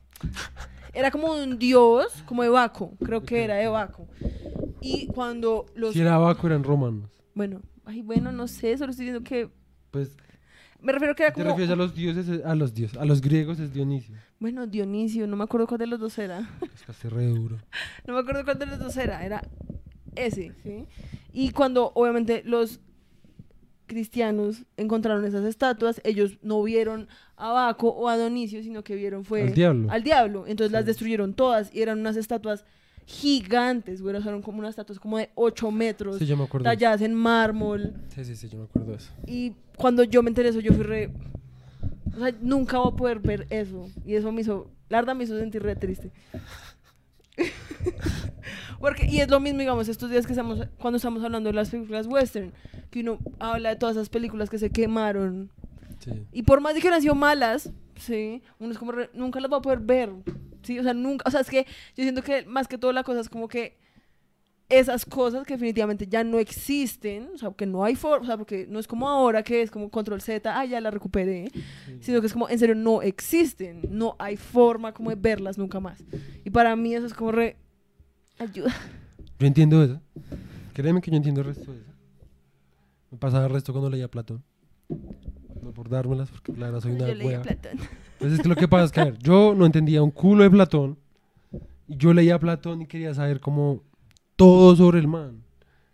S1: era como un dios, como de Baco, creo que era de Baco. Y cuando los,
S2: Si era Baco eran romanos.
S1: bueno, ay, bueno, no sé, solo estoy diciendo que,
S2: Pues
S1: me refiero que era
S2: te
S1: como...
S2: refieres a los dioses, a los dioses, a los griegos es Dionisio.
S1: Bueno, Dionisio, no me acuerdo cuál de los dos era.
S2: Es que re duro.
S1: No me acuerdo cuál de los dos era. Era ese, ¿sí? Y cuando, obviamente, los cristianos encontraron esas estatuas, ellos no vieron a Baco o a Dionisio, sino que vieron fue...
S2: Al diablo.
S1: Al diablo. Entonces las
S2: Sí.
S1: destruyeron todas y eran unas estatuas gigantes, güey. Eran como unas estatuas como de 8 metros,
S2: Sí, yo me acuerdo.
S1: talladas en mármol.
S2: Sí, sí, sí, yo me acuerdo de eso.
S1: Y cuando yo me enteré eso, yo fui re... O sea, nunca voy a poder ver eso. Y eso me hizo... La verdad me hizo sentir re triste. Porque, y es lo mismo, digamos, estos días que estamos... Cuando estamos hablando de las películas western. Que uno habla de todas esas películas que se quemaron.
S2: Sí.
S1: Y por más de que hubieran sido malas, sí, uno es como... re- nunca las va a poder ver. Sí, o sea, nunca... O sea, es que yo siento que más que todo la cosa es como que esas cosas que definitivamente ya no existen, o sea, que no hay forma, o sea, porque no es como ahora que es como control Z, ah, ya la recuperé, sino que es como, en serio, no existen, no hay forma como de verlas nunca más. Y para mí eso es como re... Ayuda.
S2: Yo entiendo eso. Créeme que yo entiendo el resto de eso. Me pasaba el resto cuando leía Platón. Por dármelas, porque la verdad soy una
S1: Yo leía
S2: wea.
S1: Platón.
S2: Pues es que lo que pasa es que, a ver, yo no entendía un culo de Platón. Y yo leía Platón y quería saber como todo sobre el man.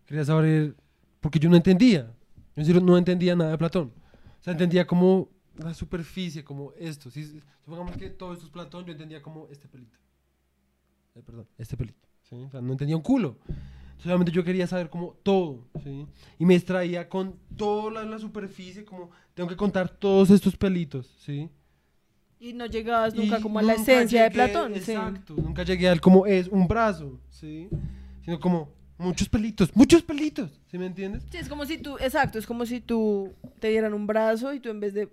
S2: Quería saber, porque yo no entendía. Yo en serio no entendía nada de Platón. O sea, entendía como la superficie, como esto. Si, supongamos que todo esto es Platón, yo entendía como este pelito. eh, perdón, este pelito. ¿sí? O sea, no entendía un culo. Solamente yo quería saber como todo, ¿sí? Y me extraía con toda la, la superficie, como tengo que contar todos estos pelitos, ¿sí?
S1: Y no llegabas nunca
S2: Y
S1: como a la esencia de
S2: llegué-
S1: Platón. sí.
S2: Exacto, nunca llegué al como es un brazo, ¿sí? Sino como muchos pelitos, muchos pelitos, ¿sí me entiendes?
S1: Sí, es como si tú, exacto, es como si tú te dieran un brazo y tú en vez de,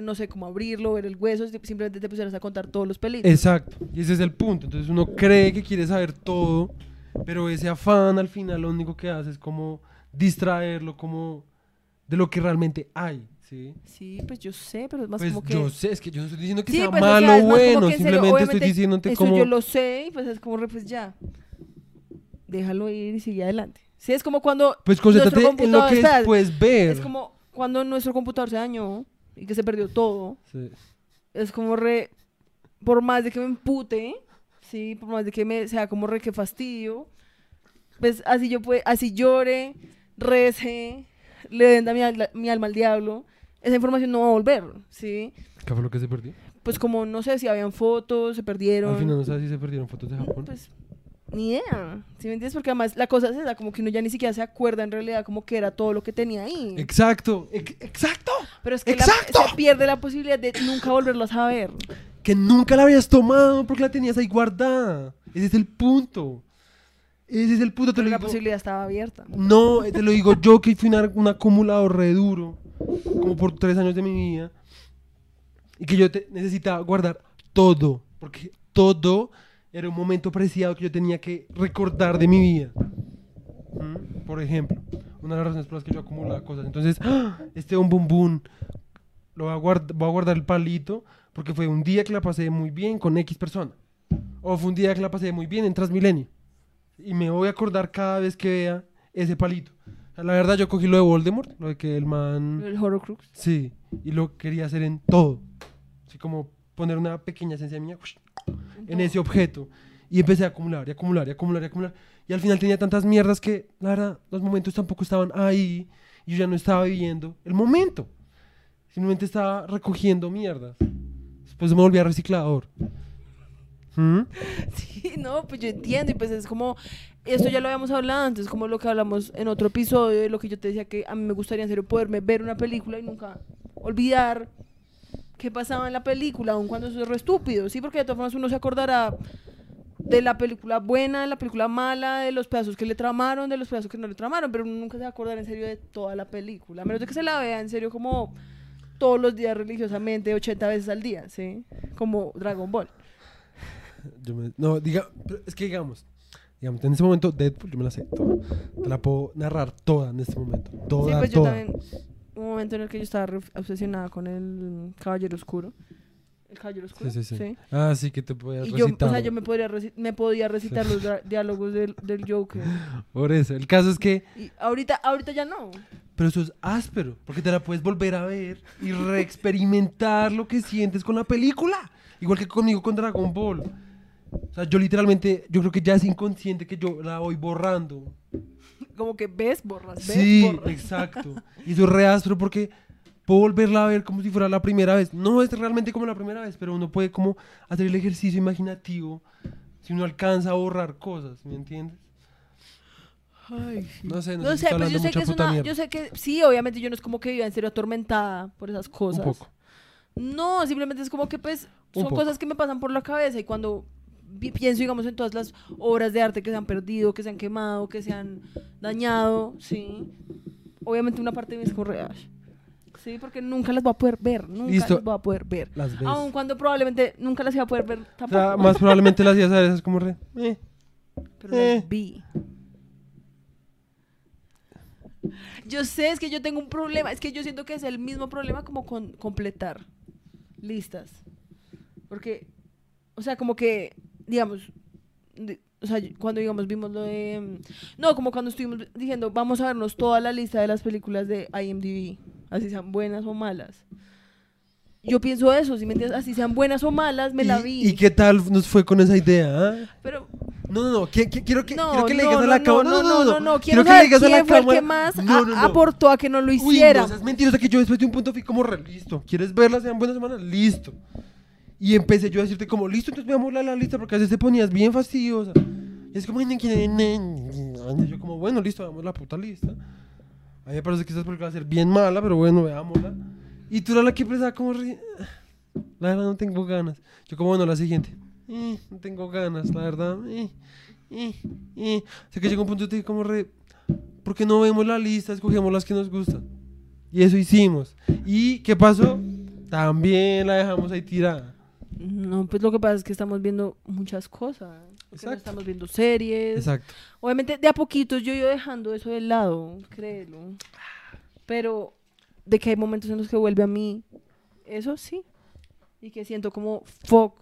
S1: no sé, como abrirlo, ver el hueso, simplemente te pusieras a contar todos los pelitos.
S2: Exacto, y ese es el punto. Entonces uno cree que quiere saber todo, pero ese afán al final lo único que hace es como distraerlo como de lo que realmente hay, ¿sí?
S1: Sí, pues yo sé, pero es más
S2: Pues
S1: como que...
S2: yo sé, es que yo no estoy diciendo que
S1: Sí,
S2: sea
S1: pues,
S2: malo
S1: sea,
S2: o
S1: como
S2: bueno,
S1: en serio,
S2: simplemente estoy diciéndote
S1: Eso
S2: como...
S1: yo lo sé y pues es como, pues ya, déjalo ir y sigue adelante. Sí, es como cuando...
S2: Pues concéntrate en lo que puedes ver.
S1: Es como cuando nuestro computador se dañó y que se perdió todo.
S2: Sí.
S1: Es como re... Por más de que me empute, sí, por más de que me sea como re que fastidio, pues así yo puede, así llore, rece, le venda mi, al- mi alma al diablo, esa información no va a volver, sí.
S2: ¿Qué fue lo que se perdió?
S1: Pues como no sé si habían fotos, se perdieron.
S2: Al final no sabes si se perdieron fotos de Japón.
S1: Pues ni idea. ¿Sí me entiendes? Porque además la cosa es esa, como que uno ya ni siquiera se acuerda en realidad como que era todo lo que tenía ahí.
S2: Exacto, ex- exacto.
S1: Pero es que la- se pierde la posibilidad de nunca volverlo a saber.
S2: Que nunca la habías tomado porque la tenías ahí guardada. Ese es el punto. Ese es el punto, te
S1: Pero
S2: lo
S1: la
S2: digo.
S1: posibilidad estaba abierta.
S2: No, eh, te lo digo yo que fui una- un acumulador re duro, como por tres años de mi vida, y que yo te- necesitaba guardar todo, porque todo era un momento preciado que yo tenía que recordar de mi vida. ¿Mm? Por ejemplo, una de las razones por las que yo acumulaba cosas. Entonces, ¡ah! este un bum bum, lo voy a, voy a guardar el palito, porque fue un día que la pasé muy bien con X persona. O fue un día que la pasé muy bien en Transmilenio. Y me voy a acordar cada vez que vea ese palito. La verdad, yo cogí lo de Voldemort, lo de que el man.
S1: El Horrocrux.
S2: Sí, y lo quería hacer en todo. Así como poner una pequeña esencia mía en ese objeto. Y empecé a acumular, y acumular, y acumular, y acumular. Y al final tenía tantas mierdas que, la verdad, los momentos tampoco estaban ahí. Y yo ya no estaba viviendo el momento. Simplemente estaba recogiendo mierdas. Después me volví a reciclador. ¿Mm?
S1: Sí, no, pues yo entiendo y pues es como, esto ya lo habíamos hablado antes, como lo que hablamos en otro episodio, de lo que yo te decía que a mí me gustaría en serio poderme ver una película y nunca olvidar qué pasaba en la película, aun cuando eso es estúpido, sí, porque de todas formas uno se acordará de la película buena, de la película mala, de los pedazos que le tramaron, de los pedazos que no le tramaron, pero uno nunca se va a acordar en serio de toda la película, a menos de que se la vea en serio como todos los días religiosamente, 80 veces al día, ¿sí? Como Dragon Ball.
S2: Yo me- no, diga, es que digamos, digamos, en ese momento Deadpool yo me la sé toda. Te la puedo narrar toda en este momento. Toda,
S1: sí, pues yo
S2: toda.
S1: también. Un momento en el que yo estaba obsesionada con el Caballero Oscuro. El Caballero Oscuro.
S2: Sí, sí, sí. Ah, sí, que te podías
S1: Y yo, o
S2: recitar.
S1: sea, yo me podría, me podía recitar los diálogos del, del Joker.
S2: Por eso, el caso es que,
S1: Y ahorita, ahorita ya no.
S2: pero eso es áspero, porque te la puedes volver a ver y reexperimentar lo que sientes con la película. Igual que conmigo con Dragon Ball. O sea, yo literalmente, yo creo que ya es inconsciente que yo la voy borrando.
S1: Como que ves, borras, ves,
S2: Sí,
S1: borras.
S2: exacto. Y eso es re áspero porque puedo volverla a ver como si fuera la primera vez. No es realmente como la primera vez, pero uno puede como hacer el ejercicio imaginativo si uno alcanza a borrar cosas, ¿me entiendes?
S1: Ay, sí.
S2: No sé, no,
S1: No
S2: sé,
S1: pues yo sé que es una,
S2: mierda.
S1: yo sé que sí, obviamente yo no es como que viva en serio atormentada por esas cosas.
S2: Un poco.
S1: No, simplemente es como que pues son cosas que me pasan por la cabeza y cuando pienso, digamos, en todas las obras de arte que se han perdido, que se han quemado, que se han dañado, sí. Obviamente una parte de mí es como. Sí, porque nunca las voy a poder ver, nunca
S2: Listo.
S1: las voy a poder ver.
S2: Las ves.
S1: Aun cuando probablemente nunca las iba a poder ver
S2: o
S1: tampoco.
S2: sea, más probablemente las ibas a ver esas como re. eh.
S1: pero
S2: eh.
S1: las vi. Yo sé, es que yo tengo un problema, es que yo siento que es el mismo problema como con completar listas. Porque, o sea, como que, digamos, de- o sea, cuando digamos vimos lo de... No, como cuando estuvimos diciendo, vamos a vernos toda la lista de las películas de IMDb, así sean buenas o malas. Yo pienso eso, si me entiendes, así sean buenas o malas, me la
S2: ¿Y-
S1: vi.
S2: ¿Y qué tal nos fue con esa idea? ah?
S1: Pero
S2: No, no, no. qui- qui- quiero que,
S1: no,
S2: quiero que le
S1: no,
S2: digas a
S1: no,
S2: la
S1: no,
S2: cámara.
S1: no, no, no, no, quiero,
S2: que le digas a la
S1: quién fue el
S2: cámara.
S1: que más
S2: No,
S1: a-
S2: no, no.
S1: aportó a que no lo
S2: Uy,
S1: hiciera.
S2: no seas mentirosa que yo después de un punto fui como re, listo. ¿Quieres verla? Sean buenas semanas, listo. Y empecé yo a decirte como, listo, entonces veamos la, la lista, porque a veces te ponías bien fastidiosa. Y es como, "Ay, y yo como, bueno, listo, veamos la puta lista. A mí me parece que esta película va a ser bien mala, pero bueno, veámosla. Y tú eras la que empezaba como, re- la verdad no tengo ganas. Yo como, bueno, la siguiente. "Eh, no tengo ganas, la verdad. Eh, eh, eh". Así que llegó un punto y te dije como, re, ¿por qué no vemos la lista? Escogemos las que nos gustan. Y eso hicimos. ¿Y qué pasó? También la dejamos ahí tirada.
S1: No, pues lo que pasa es que estamos viendo muchas cosas. No
S2: Exacto.
S1: estamos viendo series.
S2: Exacto.
S1: Obviamente, de a poquitos yo ido dejando eso de lado, créelo. Pero de que hay momentos en los que vuelve a mí, eso sí. Y que siento como, fuck,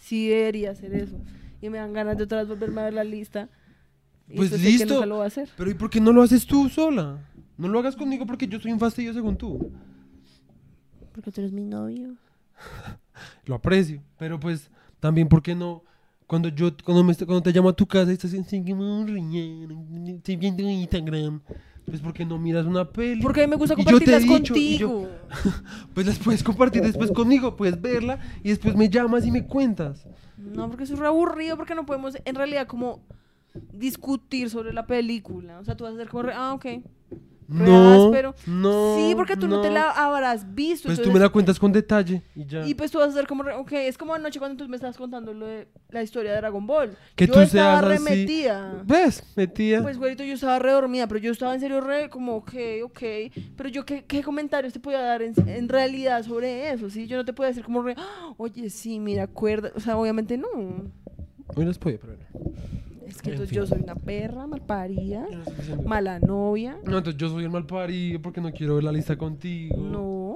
S1: sí debería hacer eso. Y me dan ganas de otra vez volverme a ver la lista. Y
S2: Pues
S1: que
S2: listo.
S1: nunca lo voy a hacer.
S2: Pero ¿y por qué no lo haces tú sola? No lo hagas conmigo porque yo soy un fastidio según tú.
S1: Porque tú eres mi novio.
S2: Lo aprecio. Pero pues también, ¿por qué no? Cuando yo, cuando, me, cuando te llamo a tu casa y estás en estoy viendo Instagram. Pues porque no miras una peli.
S1: Porque a mí me gusta
S2: Y yo te he
S1: compartirlas
S2: dicho, y yo-
S1: contigo.
S2: Pues las puedes compartir después conmigo, puedes verla y después me llamas y me cuentas.
S1: No, porque es re aburrido, porque no podemos en realidad como discutir sobre la película. O sea, tú vas a hacer como, re- ah, ok.
S2: No,
S1: áspero.
S2: no.
S1: sí, porque tú no. te la habrás visto.
S2: Pues tú me la cuentas con detalle y ya.
S1: Y pues tú vas a hacer como, re- ok, es como anoche cuando tú me estabas contando lo de la historia de Dragon Ball.
S2: Que
S1: yo
S2: tú
S1: estaba
S2: seas
S1: re
S2: así.
S1: metida.
S2: ¿Ves? Metida.
S1: Pues, güerito, yo estaba re dormida, pero yo estaba en serio re como, ok, ok. Pero yo, ¿qué, qué comentarios te podía dar en, en realidad sobre eso? ¿sí? Yo no te puedo decir como re, "Ah, oye, sí, mira, acuerda. O sea, obviamente no.
S2: Hoy las podía, pero no.
S1: Es que
S2: En
S1: entonces
S2: fin.
S1: yo soy una perra, malparida, mala novia.
S2: No, entonces yo soy el mal parido porque no quiero ver la lista contigo.
S1: No.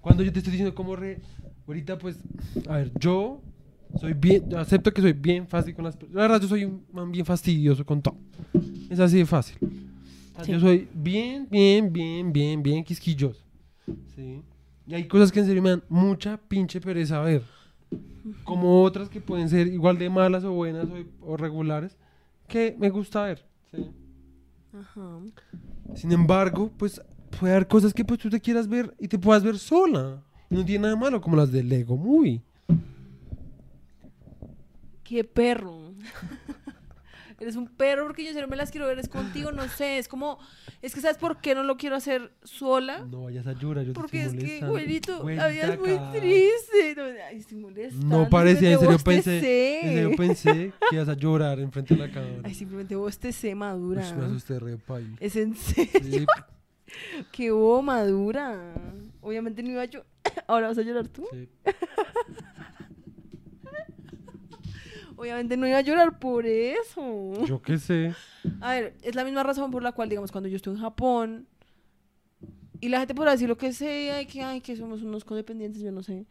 S2: Cuando yo te estoy diciendo como re... Ahorita pues... A ver, yo soy bien... yo acepto que soy bien fácil con las... per- La verdad, yo soy un man bien fastidioso con todo. Es así de fácil.
S1: Sí.
S2: Yo soy bien, bien, bien, bien, bien quisquilloso. Sí. Y hay cosas que en serio me dan mucha pinche pereza ver. Como otras que pueden ser igual de malas o buenas o, o regulares. Que me gusta ver. Sí.
S1: Ajá.
S2: Sin embargo, pues puede haber cosas que pues tú te quieras ver y te puedas ver sola. Y no tiene nada de malo, como las de Lego Movie.
S1: Qué perro. Eres un perro porque yo serio me las quiero ver es contigo, no sé, es como, es que ¿sabes por qué no lo quiero hacer sola?
S2: No vayas a llorar, yo te
S1: Porque es
S2: estoy
S1: que,
S2: molestando.
S1: güerito, la vida es muy triste. No, ay, estoy molestando.
S2: No parecía, en serio pensé, en serio pensé que ibas a llorar enfrente de la cámara.
S1: Ay, simplemente bostecé madura.
S2: Ush, me asusté re.
S1: Es en serio,
S2: Sí,
S1: que hubo madura. Obviamente no iba yo. Ahora vas a llorar tú.
S2: sí.
S1: Obviamente no iba a llorar por eso.
S2: Yo qué sé.
S1: A ver, es la misma razón por la cual, digamos, cuando yo estoy en Japón y la gente podrá decir lo que sea y que, ay, que somos unos codependientes, yo no sé.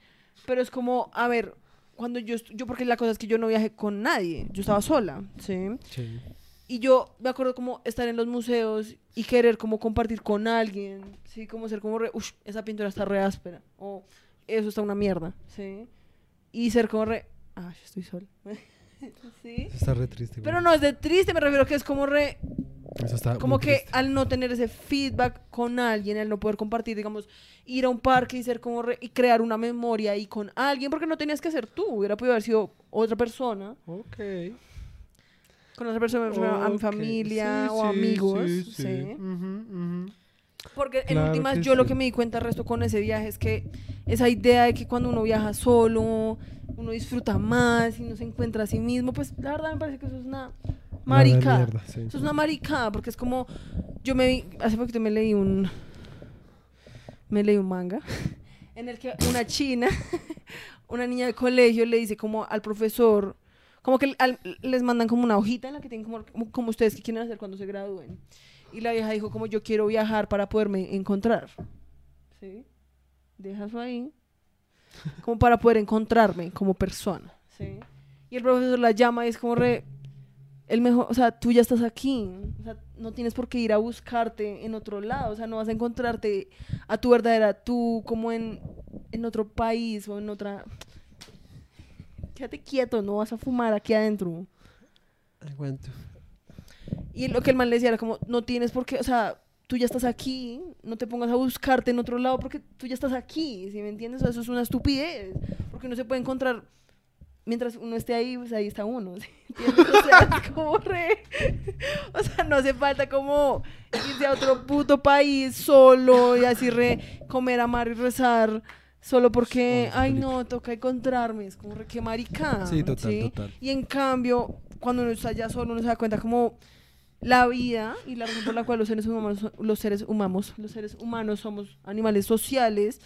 S1: Pero es como, a ver, cuando yo, yo porque la cosa es que yo no viajé con nadie, yo estaba sola, ¿sí?
S2: Sí.
S1: Y yo me acuerdo como estar en los museos y querer como compartir con alguien, ¿sí? Como ser como, re, uff, esa pintura está re áspera, o eso está una mierda, ¿sí? Y ser como re, ah, yo estoy sola, ¿sí?
S2: Eso está re triste. güey.
S1: Pero no es de triste, me refiero que es como re,
S2: Eso está
S1: como que
S2: triste.
S1: al no tener ese feedback con alguien, al no poder compartir, digamos, ir a un parque y ser como re- y crear una memoria ahí con alguien, porque no tenías que ser tú, hubiera podido haber sido otra persona,
S2: Ok.
S1: con otra persona, refiero a mi familia
S2: Sí,
S1: o
S2: sí,
S1: amigos,
S2: sí,
S1: sí.
S2: sí.
S1: Porque en últimas yo lo que me di cuenta resto con ese viaje es que esa idea de que cuando uno viaja solo, uno disfruta más y no se encuentra a sí mismo, pues la verdad me parece que eso es una maricada.
S2: mierda, sí.
S1: Eso es una maricada, porque es como, yo me vi, hace poquito me leí un, me leí un manga, en el que una china, una niña de colegio le dice como al profesor, como que al- les mandan como una hojita en la que tienen como, como, como ustedes que quieren hacer cuando se gradúen. Y la vieja dijo como yo quiero viajar para poderme encontrar. ¿Sí? Deja eso ahí. Como para poder encontrarme como persona. ¿Sí? Y el profesor la llama y es como re, el mejor, o sea, tú ya estás aquí, o sea, no tienes por qué ir a buscarte en otro lado, o sea, no vas a encontrarte a tu verdadera tú como en, en otro país o en otra... Quédate quieto, no vas a fumar aquí adentro.
S2: Aguanto.
S1: Y lo que el man le decía era como, no tienes por qué, o sea, tú ya estás aquí, no te pongas a buscarte en otro lado porque tú ya estás aquí, ¿sí me entiendes? O sea, eso es una estupidez. Porque uno se puede encontrar mientras uno esté ahí, pues ahí está uno. ¿sí? O sea, es como re. O sea, no hace falta como irse a otro puto país solo y así re comer, amar y rezar. Solo porque, ay no, toca encontrarme, es como re que maricada.
S2: Sí, total, total.
S1: Y en cambio, cuando uno está ya solo, uno se da cuenta como la vida y la razón por la cual los seres humanos, los seres humanos, los seres humanos somos animales sociales,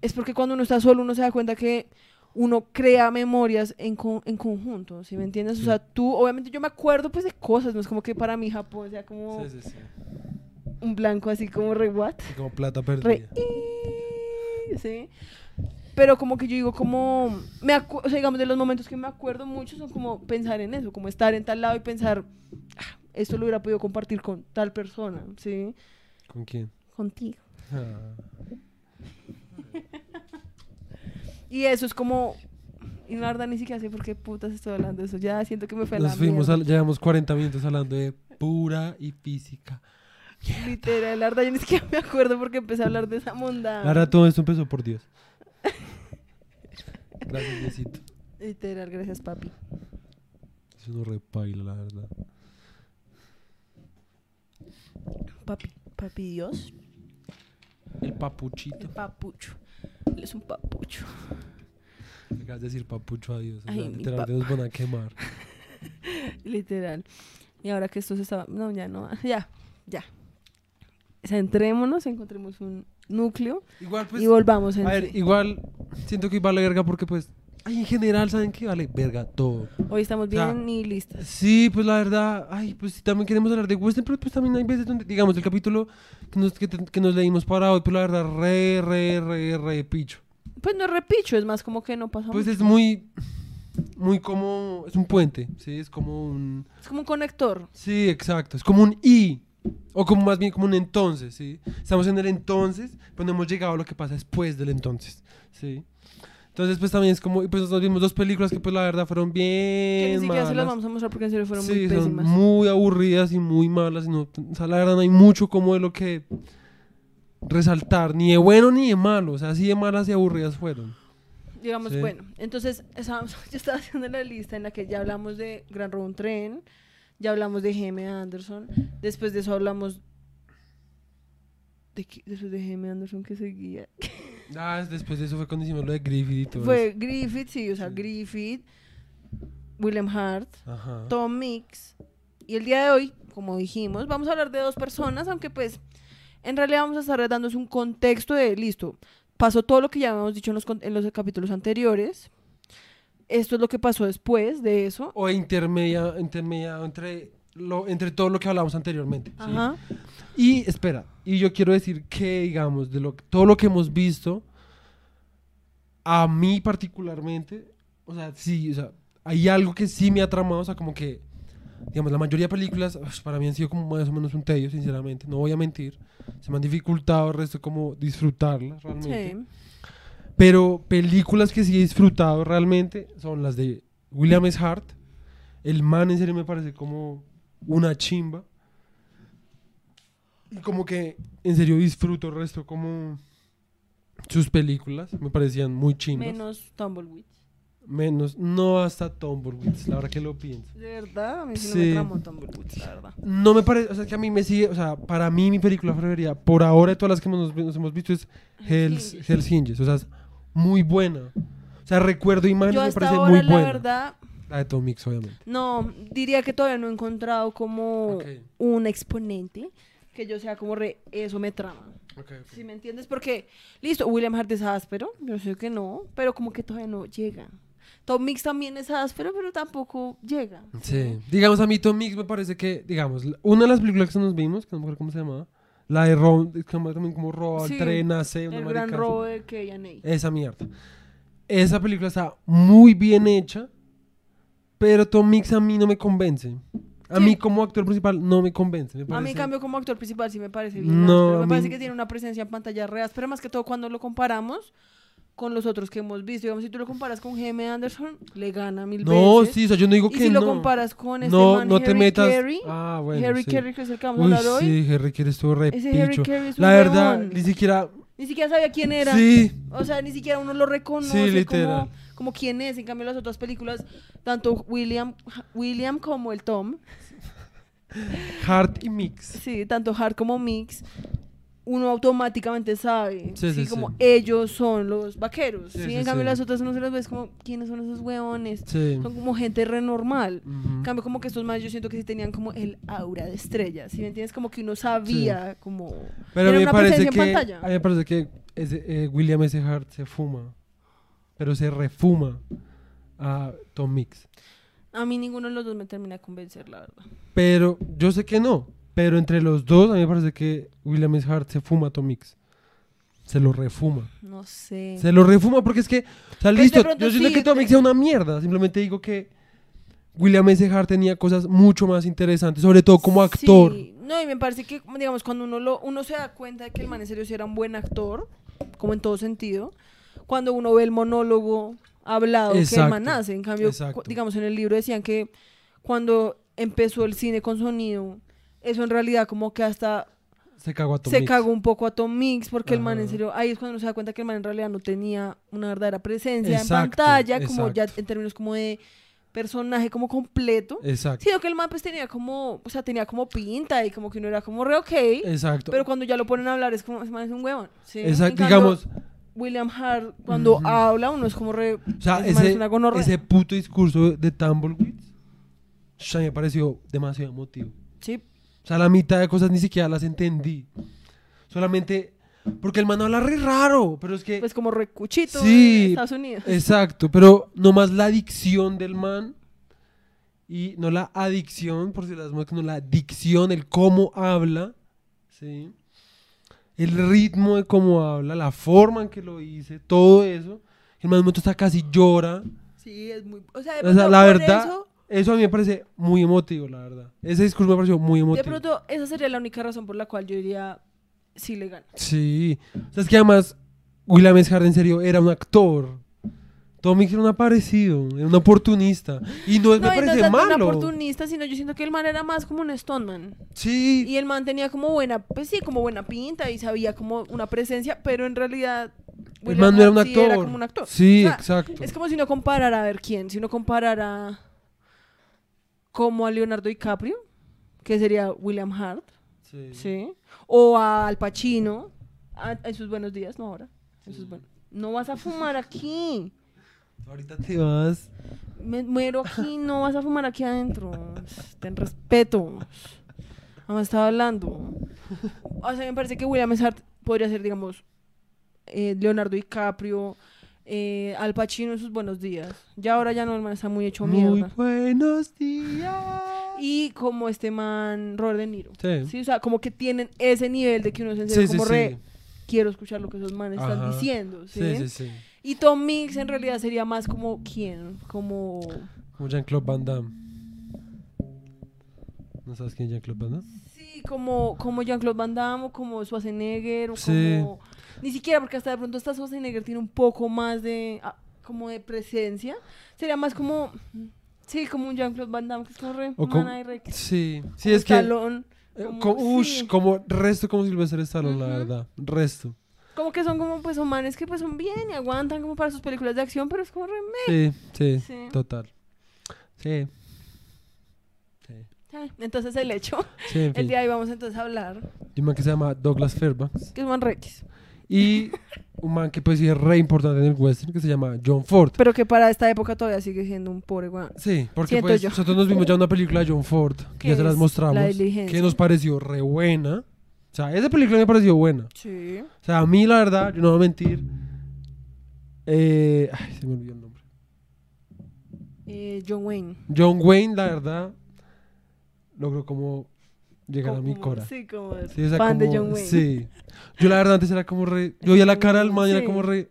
S1: es porque cuando uno está solo uno se da cuenta que uno crea memorias en, con- en conjunto, ¿sí me entiendes? O sea, tú, obviamente yo me acuerdo pues de cosas, no es como que para mí Japón sea como
S2: Sí, sí, sí.
S1: un blanco así como re what,
S2: Como plata
S1: re
S2: perdida.
S1: sí. Pero como que yo digo como, me o sea, digamos, de los momentos que me acuerdo mucho son como pensar en eso, como estar en tal lado y pensar, "Ah, esto lo hubiera podido compartir con tal persona, ¿sí?
S2: ¿Con quién?
S1: Contigo.
S2: Ah.
S1: Y eso es como, y la verdad ni siquiera sé por qué putas estoy hablando de eso, ya siento que me fue a la
S2: Nos fuimos, al- llevamos 40 minutos hablando de pura y física.
S1: Literal, la verdad yo ni siquiera me acuerdo porque empecé a hablar de esa monda.
S2: La verdad, todo esto empezó por Dios. Gracias, Diosito.
S1: Literal, gracias papi.
S2: Eso no repaila, la verdad.
S1: Papi, papi Dios,
S2: El
S1: el
S2: papuchito.
S1: papucho. Él es un papucho.
S2: Acabas de decir papucho a Dios. O sea, nos van a quemar.
S1: Literal. Y ahora que esto se estaba... No, ya no. Ya, ya. Centrémonos, encontremos un núcleo
S2: Igual, pues.
S1: y volvamos
S2: A ver, igual siento que hoy vale verga porque, pues. Ay, en general, ¿saben qué? Vale verga todo.
S1: Hoy estamos
S2: o sea,
S1: bien y listas.
S2: Sí, pues la verdad, ay, pues si también queremos hablar de western, pero pues también hay veces donde, digamos, el capítulo que nos, que, que nos leímos para hoy, pues la verdad, re, re, re, re, picho.
S1: Pues no es repicho, es más como que no pasa
S2: Pues
S1: mucho.
S2: es muy, muy como, es un puente, sí, es como un,
S1: Es como un conector.
S2: sí, exacto, es como un y, o como más bien como un entonces, sí. Estamos en el entonces, pero no hemos llegado a lo que pasa después del entonces, sí. Entonces, pues también es como, y pues nos vimos dos películas que pues la verdad fueron
S1: Que
S2: bien
S1: ni siquiera se las
S2: malas.
S1: vamos a mostrar porque en serio fueron
S2: sí,
S1: muy
S2: son
S1: pésimas.
S2: muy aburridas y muy malas. Y no, o sea, la verdad no hay mucho como de lo que resaltar, ni de bueno ni de malo. O sea, así de malas y aburridas fueron.
S1: Digamos,
S2: Sí.
S1: bueno, entonces estábamos- yo estaba haciendo la lista en la que ya hablamos de Gran Road Tren, ya hablamos de G.M. Anderson, después de eso hablamos de después de G.M. Anderson que seguía.
S2: Ah, después de eso fue cuando hicimos lo de Griffith y todo
S1: Fue Griffith, sí, o sea. Griffith, William Hart.
S2: Ajá.
S1: Tom Mix. Y el día de hoy, como dijimos, vamos a hablar de dos personas, aunque pues en realidad vamos a estar dándoles un contexto de, listo, pasó todo lo que ya habíamos dicho en los, en los capítulos anteriores. Esto es lo que pasó después de eso.
S2: O intermedia, intermedia entre, lo, entre todo lo que hablamos anteriormente. ¿sí?
S1: Ajá.
S2: Y espera, y yo quiero decir que, digamos, de lo, todo lo que hemos visto, a mí particularmente, o sea, sí, o sea, hay algo que sí me ha tramado, o sea, como que, digamos, la mayoría de películas uf, para mí han sido como más o menos un tedio, sinceramente, no voy a mentir, se me han dificultado el resto como disfrutarlas realmente.
S1: Sí.
S2: Pero películas que sí he disfrutado realmente son las de William S. Hart. El man en serio me parece como una chimba. Y como que en serio disfruto el resto como sus películas. Me parecían muy chimbas.
S1: Menos Tumbleweed.
S2: Menos, no hasta Tumbleweeds, la verdad que lo pienso.
S1: De verdad, a mí sí, no me tramó Tumbleweed, la verdad.
S2: No me parece, o sea, que a mí me sigue, o sea, para mí mi película preferida, por ahora de todas las que nos, nos hemos visto es Hell's,
S1: Hinges.
S2: Hell's Hinges, o sea, es muy buena. O sea, recuerdo imágenes
S1: Yo
S2: me parece
S1: ahora,
S2: muy
S1: la
S2: buena.
S1: verdad,
S2: La de Tom Mix, obviamente.
S1: no, diría que todavía no he encontrado como un exponente que yo sea como re, eso me trama.
S2: ok, ok.
S1: Si me entiendes? Porque, listo, William Hart es áspero, yo sé que no, pero como que todavía no llega. Tom Mix también es áspero, pero tampoco llega.
S2: Sí. Digamos, a mí Tom Mix me parece que, digamos, una de las películas que nos vimos, que no me acuerdo cómo se llamaba, la de Ron, también como roba
S1: Sí,
S2: tren, hace una
S1: El gran robo de.
S2: Esa mierda. Esa película está muy bien hecha, pero Tom Mix a mí no me convence. A
S1: Sí.
S2: mí como actor principal no me convence. me
S1: A mí, en cambio, como actor principal sí me parece bien
S2: No,
S1: áspero.
S2: a
S1: Me
S2: mí-
S1: parece que tiene una presencia en pantalla real, pero más que todo cuando lo comparamos con los otros que hemos visto. Digamos, si tú lo comparas con G.M. Anderson, le gana mil
S2: No,
S1: veces.
S2: sí, o sea, yo no digo
S1: y
S2: que
S1: si
S2: no.
S1: lo comparas con este
S2: no,
S1: man,
S2: no te metas.
S1: Carey,
S2: ah, bueno.
S1: Harry
S2: sí.
S1: Carey, que es el que vamos a hoy,
S2: sí, Harry Carey estuvo re
S1: ese Harry
S2: picho.
S1: Carey es un
S2: La verdad, ni siquiera
S1: Ni siquiera sabía quién era.
S2: Sí,
S1: O sea, ni siquiera uno lo reconoce
S2: Sí, literal.
S1: como quién es. En cambio, las otras películas, tanto William, William como el Tom,
S2: Hart y Mix.
S1: sí, tanto Hart como Mix, uno automáticamente sabe.
S2: Sí, sí,
S1: como ellos son los vaqueros.
S2: Sí,
S1: en cambio, las otras uno se las ves como, ¿quiénes son esos huevones?
S2: Sí.
S1: Son como gente renormal.
S2: Ujú.
S1: En cambio, como que estos más yo siento que sí tenían como el aura de estrella. Si me entiendes? Como que uno sabía como...
S2: Pero a mí me parece que, a mí me parece que ese, eh, William S. Hart se fuma, pero se refuma a Tom Mix.
S1: A mí ninguno de los dos me termina de convencer, la verdad.
S2: Pero yo sé que no. Pero entre los dos, a mí me parece que William S. Hart se fuma a Tom Mix. Se lo refuma.
S1: No sé.
S2: Se lo refuma porque es que, o sea,
S1: Pues
S2: listo, yo siento
S1: sí,
S2: que Tom Mix sea una mierda. Simplemente digo que William S. Hart tenía cosas mucho más interesantes, sobre todo como actor.
S1: Sí, No, y me parece que, digamos, cuando uno lo uno se da cuenta de que el man en serio sí era un buen actor, como en todo sentido, cuando uno ve el monólogo hablado que el
S2: Exacto,
S1: man hace. En cambio,
S2: exacto.
S1: digamos, en el libro decían que cuando empezó el cine con sonido, eso en realidad como que hasta
S2: Se cagó a Tom
S1: se
S2: Mix.
S1: cagó un poco a Tom Mix porque el man en serio, ahí es cuando uno se da cuenta que el man en realidad no tenía una verdadera presencia
S2: Exacto,
S1: en pantalla, como ya
S2: exacto.
S1: en términos como de personaje como completo.
S2: Exacto.
S1: Sino que el man pues tenía como, o sea, tenía como pinta y como que uno era como re ok.
S2: Exacto.
S1: Pero cuando ya lo ponen a hablar es como, ese man es un huevón. ¿sí?
S2: Exacto.
S1: cambio,
S2: Digamos,
S1: William Hart cuando habla uno es como re...
S2: o sea,
S1: ese es
S2: puto discurso de Tumbleweeds ya me pareció demasiado emotivo.
S1: Sí,
S2: O sea, la mitad de cosas ni siquiera las entendí. Solamente porque el man habla re raro, pero es que...
S1: pues como re cuchito
S2: Sí,
S1: de Estados Unidos.
S2: Exacto, pero nomás la dicción del man y no la adicción, por si las muecas, no la dicción, el cómo habla, ¿sí? El ritmo de cómo habla, la forma en que lo dice, todo eso. El man momento está casi llora.
S1: Sí, es muy... O sea, de
S2: O sea,
S1: pronto
S2: la verdad,
S1: eso-
S2: eso a mí me parece muy emotivo, la verdad. Ese discurso me pareció muy
S1: de
S2: emotivo.
S1: pronto esa sería la única razón por la cual yo diría sí le gana.
S2: Sí. O sea, es que además William S. Hart en serio era un actor. Tommy era un aparecido, era un oportunista. Y no,
S1: No,
S2: me
S1: y no
S2: parece
S1: es tanto un
S2: malo.
S1: oportunista, sino yo siento que el man era más como un Stoneman.
S2: Sí.
S1: Y el man tenía como buena, pues sí, como buena pinta y sabía como una presencia, pero en realidad
S2: El
S1: William
S2: man no era un actor.
S1: era como un actor.
S2: Sí,
S1: O sea,
S2: exacto.
S1: Es como si uno comparara, a ver quién, si uno comparara como a Leonardo DiCaprio, que sería William Hart,
S2: Sí.
S1: ¿sí? O a Al Pacino, a- en sus buenos días, no ahora. en sus buen- No vas a fumar aquí.
S2: Ahorita te vas.
S1: Me muero aquí, no vas a fumar aquí adentro. Ten respeto. Vamos estaba hablando. O sea, me parece que William. Hart podría ser, digamos, eh, Leonardo DiCaprio, eh, Al Pacino en sus buenos días. Ya ahora ya no, el man está muy hecho
S2: Muy
S1: mierda.
S2: buenos días.
S1: Y como este man, Robert De Niro.
S2: Sí.
S1: Sí, o sea, como que tienen ese nivel de que uno se
S2: Sí,
S1: como
S2: sí.
S1: re, quiero escuchar lo que esos manes están diciendo, ¿sí?
S2: Sí, sí, sí.
S1: Y Tom Mix en realidad sería más como, ¿quién? Como...
S2: Como Jean-Claude Van Damme. ¿No sabes quién es Jean-Claude Van Damme?
S1: Sí, como, como Jean-Claude Van Damme o como Schwarzenegger o
S2: Sí.
S1: como... Ni siquiera, porque hasta de pronto esta Schwarzenegger tiene un poco más de... ah, como de presencia. Sería más como... Sí, como un Jean-Claude Van Damme, que es como re...
S2: O como-
S1: ahí re-
S2: Sí. Sí, es que.
S1: Stallone,
S2: eh,
S1: como-
S2: co- ush,
S1: sí.
S2: como resto como Sylvester Stallone, la
S1: Ujú.
S2: verdad. Resto.
S1: Como que son como, pues, son manes que pues son bien y aguantan como para sus películas de acción, pero es como re... meh.
S2: Sí, sí,
S1: Sí.
S2: total. Sí. Sí.
S1: Ah, Entonces el hecho,
S2: Sí, en
S1: el día de hoy vamos entonces a hablar,
S2: un man que se llama Douglas Fairbanks.
S1: que es man requis.
S2: Y un man que pues sí es re importante en el western que se llama John Ford.
S1: Pero que para esta época todavía sigue siendo un pobre weón.
S2: Sí, porque pues nosotros nos vimos ya una película de John Ford, que ya se las mostramos,
S1: La
S2: que nos pareció re buena. Sea, esa película me pareció buena.
S1: Sí.
S2: O sea, a mí la verdad, yo no voy a mentir. eh, ay, se me olvidó el nombre.
S1: Eh, John Wayne.
S2: John Wayne, la verdad, logró como llegar a mi cora.
S1: Sí, como el
S2: Sí, o sea,
S1: fan de John Wayne.
S2: Sí. Yo la verdad antes era como re... Yo veía la cara del man y era
S1: Sí.
S2: como re...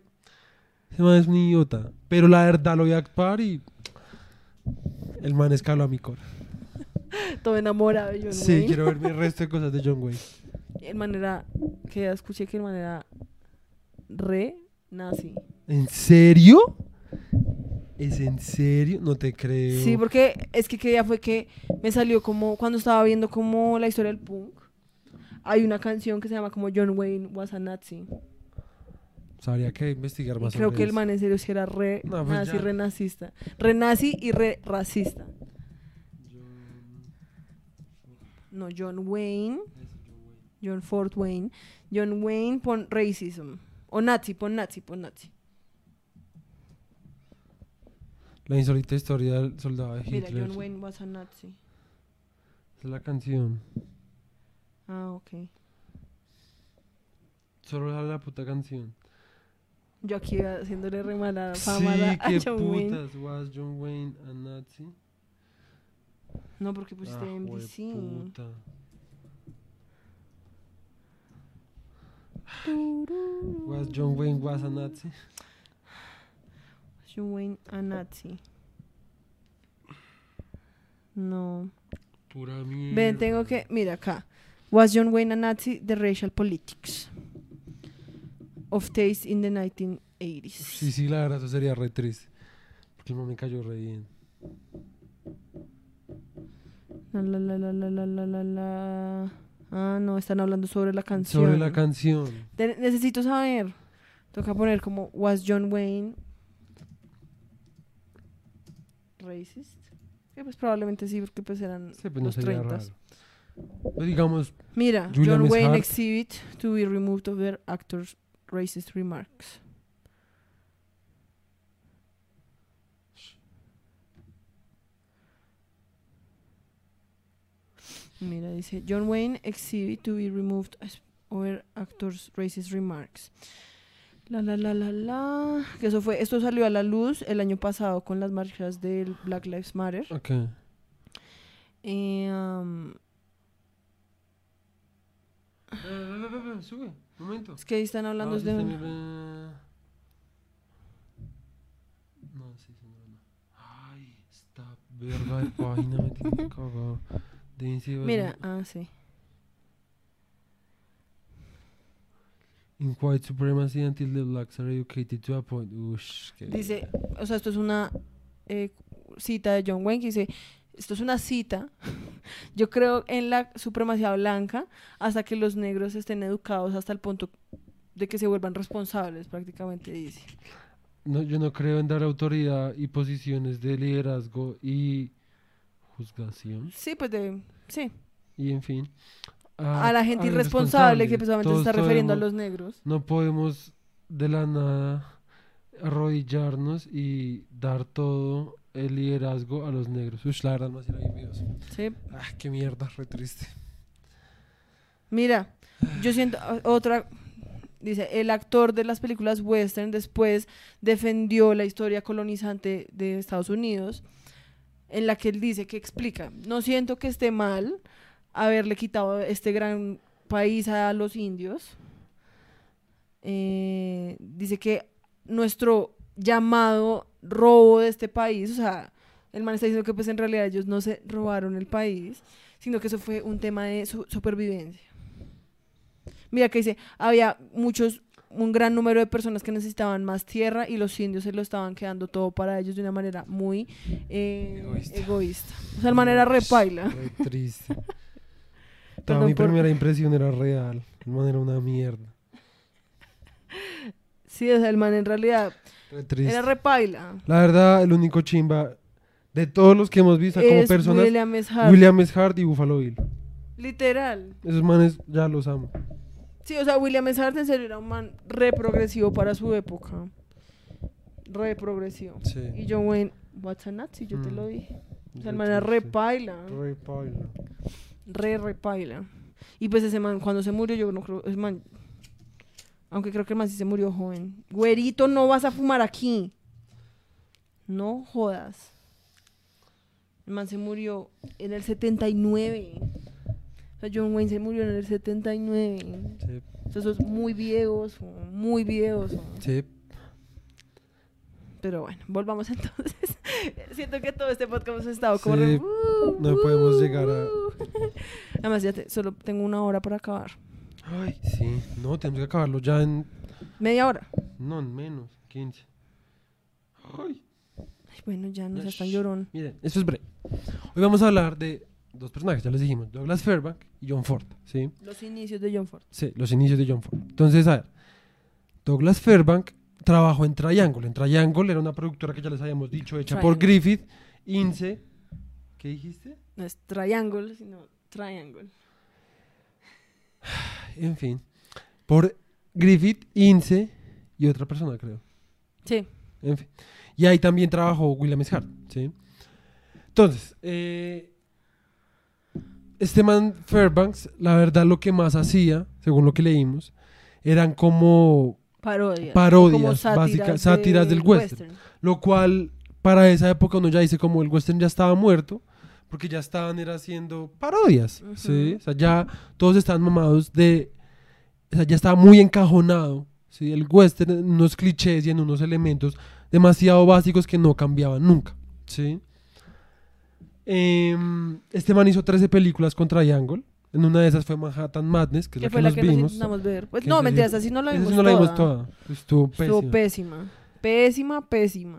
S2: Ese man es un idiota. Pero la verdad lo voy a actuar y... El man escaló a mi cora.
S1: Todo enamorado de John
S2: Sí,
S1: Wayne.
S2: quiero ver el resto de cosas de John Wayne.
S1: El man era, que ya escuché que el man era re nazi.
S2: ¿En serio? ¿Es en serio? No te creo.
S1: Sí, porque es que que día fue que me salió como, cuando estaba viendo como la historia del punk, hay una canción que se llama como John Wayne was a Nazi.
S2: sea, habría que investigar
S1: Y
S2: más
S1: creo
S2: sobre
S1: que el man en serio sí era re
S2: No, pues
S1: nazi,
S2: ya.
S1: re nazista. Re nazi y re racista. No, John Wayne. John Fort Wayne. John Wayne pon racism. O nazi, pon nazi, pon nazi.
S2: La insólita historia del soldado de
S1: Mira,
S2: Hitler.
S1: John Wayne was a nazi.
S2: Esa es la canción.
S1: Ah, ok.
S2: Solo sale la puta canción.
S1: Yo aquí haciéndole re mala
S2: Sí,
S1: fama a- a
S2: qué
S1: John Wayne.
S2: putas. Was John Wayne a Nazi?
S1: No, porque pusiste
S2: Ah,
S1: NBC.
S2: jueputa. Was John Wayne was a Nazi?
S1: Was John Wayne a Nazi? No.
S2: Pura mierda.
S1: Ven, tengo que. Mira acá. Was John Wayne a Nazi? The racial politics of taste in the 1980s.
S2: Sí, sí, la verdad, eso sería re triste. Porque el me cayó re bien.
S1: La la la la la la la la. Ah, no, están hablando sobre la canción.
S2: Sobre la canción.
S1: Te- necesito saber. Toca poner como Was John Wayne racist? Que pues probablemente sí, porque pues eran
S2: Sí, pues no
S1: los
S2: sería
S1: 30
S2: raro. Pues digamos,
S1: Mira,
S2: Julia
S1: John Wayne
S2: Mishart.
S1: exhibit to be removed of their actors' racist remarks. Mira, dice John Wayne exhibit to be removed as- over actors' racist remarks. La la la la la. Que eso fue, esto salió a la luz el año pasado con las marchas del Black Lives Matter.
S2: ok.
S1: Eh, um,
S2: Sube, momento.
S1: es que ahí están hablando
S2: Ah,
S1: de
S2: eh. No, sí, señora, no. Ay, esta verga de página me tiene. Deben
S1: Mira, ah, sí.
S2: In white supremacy until the blacks are educated to a point. Ush, qué
S1: Dice, o sea, esto es una eh, cita de John Wayne que dice, esto es una cita, yo creo en la supremacía blanca hasta que los negros estén educados hasta el punto de que se vuelvan responsables, prácticamente dice.
S2: No, yo no creo en dar autoridad y posiciones de liderazgo y juzgación.
S1: Sí, pues de, sí,
S2: Y en fin.
S1: a la gente
S2: al
S1: irresponsable que precisamente se está refiriendo a los negros.
S2: No podemos de la nada arrodillarnos y dar todo el liderazgo a los negros. Uy, la verdad, no bien videos.
S1: Sí.
S2: Ah, qué mierda, re triste.
S1: Mira, yo siento ah, otra, dice, el actor de las películas western después defendió la historia colonizante de Estados Unidos, en la que él dice que explica, no siento que esté mal haberle quitado este gran país a los indios. Eh, dice que nuestro llamado robo de este país, o sea, el man está diciendo que pues en realidad ellos no se robaron el país, sino que eso fue un tema de su- supervivencia. Mira que dice, había muchos, un gran número de personas que necesitaban más tierra y los indios se lo estaban quedando todo para ellos de una manera muy eh,
S2: Egoísta.
S1: egoísta. O sea, de manera repaila.
S2: Re triste. Toda mi
S1: por-
S2: primera impresión era real. El man era una mierda.
S1: Sí, o sea, el man en realidad
S2: Re
S1: era repaila.
S2: La verdad, el único chimba de todos los que hemos visto como personas,
S1: William S. Hart.
S2: William S. Hart y Buffalo Bill.
S1: Literal.
S2: Esos manes ya los amo.
S1: Sí, o sea, William S. Hart en serio era un man re progresivo para su época. Re progresivo.
S2: Sí.
S1: Y John Wayne, what's a Nazi? Yo te
S2: Mm.
S1: lo dije. O sea, el man era re
S2: triste.
S1: paila.
S2: Re paila.
S1: Re, re paila. Y pues ese man, cuando se murió, yo no creo, ese man, aunque creo que el man sí se murió joven. Güerito, no vas a fumar aquí. No jodas. El man se murió en el 79. O sea, John Wayne se murió en el 79.
S2: Sí.
S1: O sea, eso es muy viejoso, muy viejoso.
S2: Sí.
S1: Pero bueno, volvamos entonces. Siento que todo este podcast hemos estado como
S2: Sí, no podemos llegar a-
S1: Además, ya te- solo tengo una hora para acabar.
S2: Ay, sí. No, tenemos que acabarlo ya en.
S1: Media hora.
S2: No, en menos. 15. Ay.
S1: Ay, bueno, ya no
S2: Ya,
S1: seas tan
S2: shh.
S1: llorón.
S2: Miren, esto es breve. Hoy vamos a hablar de dos personajes, ya les dijimos: Douglas Fairbank y John Ford. ¿Sí?
S1: Los inicios de John Ford.
S2: Sí, los inicios de John Ford. Entonces, a ver. Douglas Fairbank trabajó en Triangle. En Triangle era una productora que ya les habíamos dicho, hecha por. Griffith, Ince. ¿Qué dijiste?
S1: No es triangle, sino triangle.
S2: En fin. Por Griffith, Ince y otra persona, creo.
S1: Sí.
S2: En fin. Y ahí también trabajó William S. Hart, ¿sí? Entonces, eh, este man Fairbanks, la verdad lo que más hacía, según lo que leímos, eran como
S1: Parodias.
S2: Parodias,
S1: como sátiras,
S2: del western. Lo cual, para esa época uno ya dice como el western ya estaba muerto, porque ya estaban era haciendo parodias, ¿sí? O sea, ya todos estaban mamados de... O sea, ya estaba muy encajonado, ¿sí? El western en unos clichés y en unos elementos demasiado básicos que no cambiaban nunca, ¿sí? Em, este man hizo 13 películas con Triangle. En una de esas fue Manhattan Madness, que es
S1: Que
S2: la
S1: fue
S2: que
S1: la
S2: nos
S1: que
S2: vimos.
S1: nos intentamos ver. Pues, no, mentiras, así no la vimos
S2: no la vimos
S1: toda.
S2: toda. Estuvo
S1: Estuvo
S2: pésima.
S1: pésima. Pésima, pésima.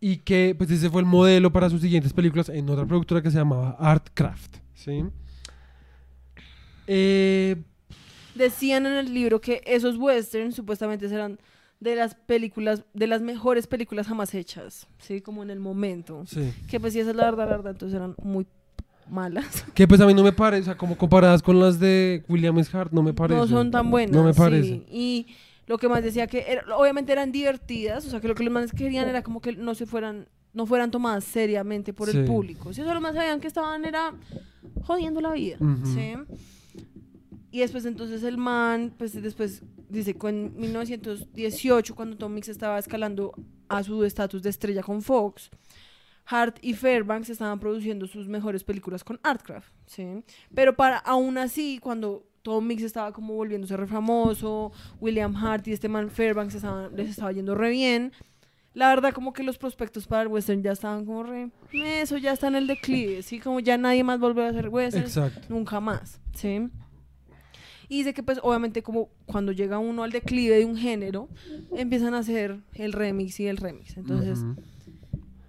S2: y que pues ese fue el modelo para sus siguientes películas en otra productora que se llamaba Artcraft, ¿sí? Eh,
S1: Decían en el libro que esos westerns supuestamente eran de las películas, de las mejores películas jamás hechas, ¿sí? Como en el momento.
S2: sí.
S1: Que pues sí, esa es la verdad, la verdad, entonces eran muy malas.
S2: Que pues a mí no me parece, o sea, como comparadas con las de William. Hart, no me parece.
S1: No son tan buenas.
S2: No me
S1: sí.
S2: parece.
S1: Y lo que más decía que era- obviamente eran divertidas, o sea que lo que los más querían era como que no se fueran, no fueran tomadas seriamente por
S2: Sí.
S1: el público. Si eso lo más sabían que estaban era jodiendo la vida.
S2: Ujú.
S1: ¿sí? Y después entonces el man, pues después dice que en 1918 cuando Tom Mix estaba escalando a su estatus de estrella con Fox, Hart y Fairbanks estaban produciendo sus mejores películas con Artcraft, ¿sí? Pero para aún así, cuando Tom Mix estaba como volviéndose re famoso, William Hart y este man Fairbanks estaban- les estaba yendo re bien, la verdad como que los prospectos para el western ya estaban como re, "Eh, eso ya está en el declive, ¿sí? Como ya nadie más volvió a hacer western,
S2: Exacto.
S1: nunca más, ¿sí? Y dice que pues obviamente como cuando llega uno al declive de un género, empiezan a hacer el remix y el remix. Entonces,
S2: Ujú.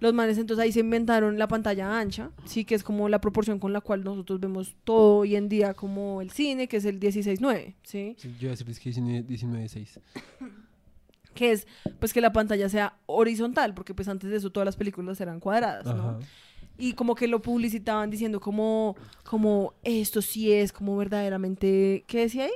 S1: los manes entonces ahí se inventaron la pantalla ancha, sí, que es como la proporción con la cual nosotros vemos todo hoy en día como el cine, que es el 16:9, ¿sí?
S2: Sí, yo iba a decirles que 19 19.6.
S1: Que es pues que la pantalla sea horizontal, porque pues antes de eso todas las películas eran cuadradas, ¿no?
S2: Ajá.
S1: Y como que lo publicitaban diciendo como, como esto sí es como verdaderamente, ¿qué decía ahí?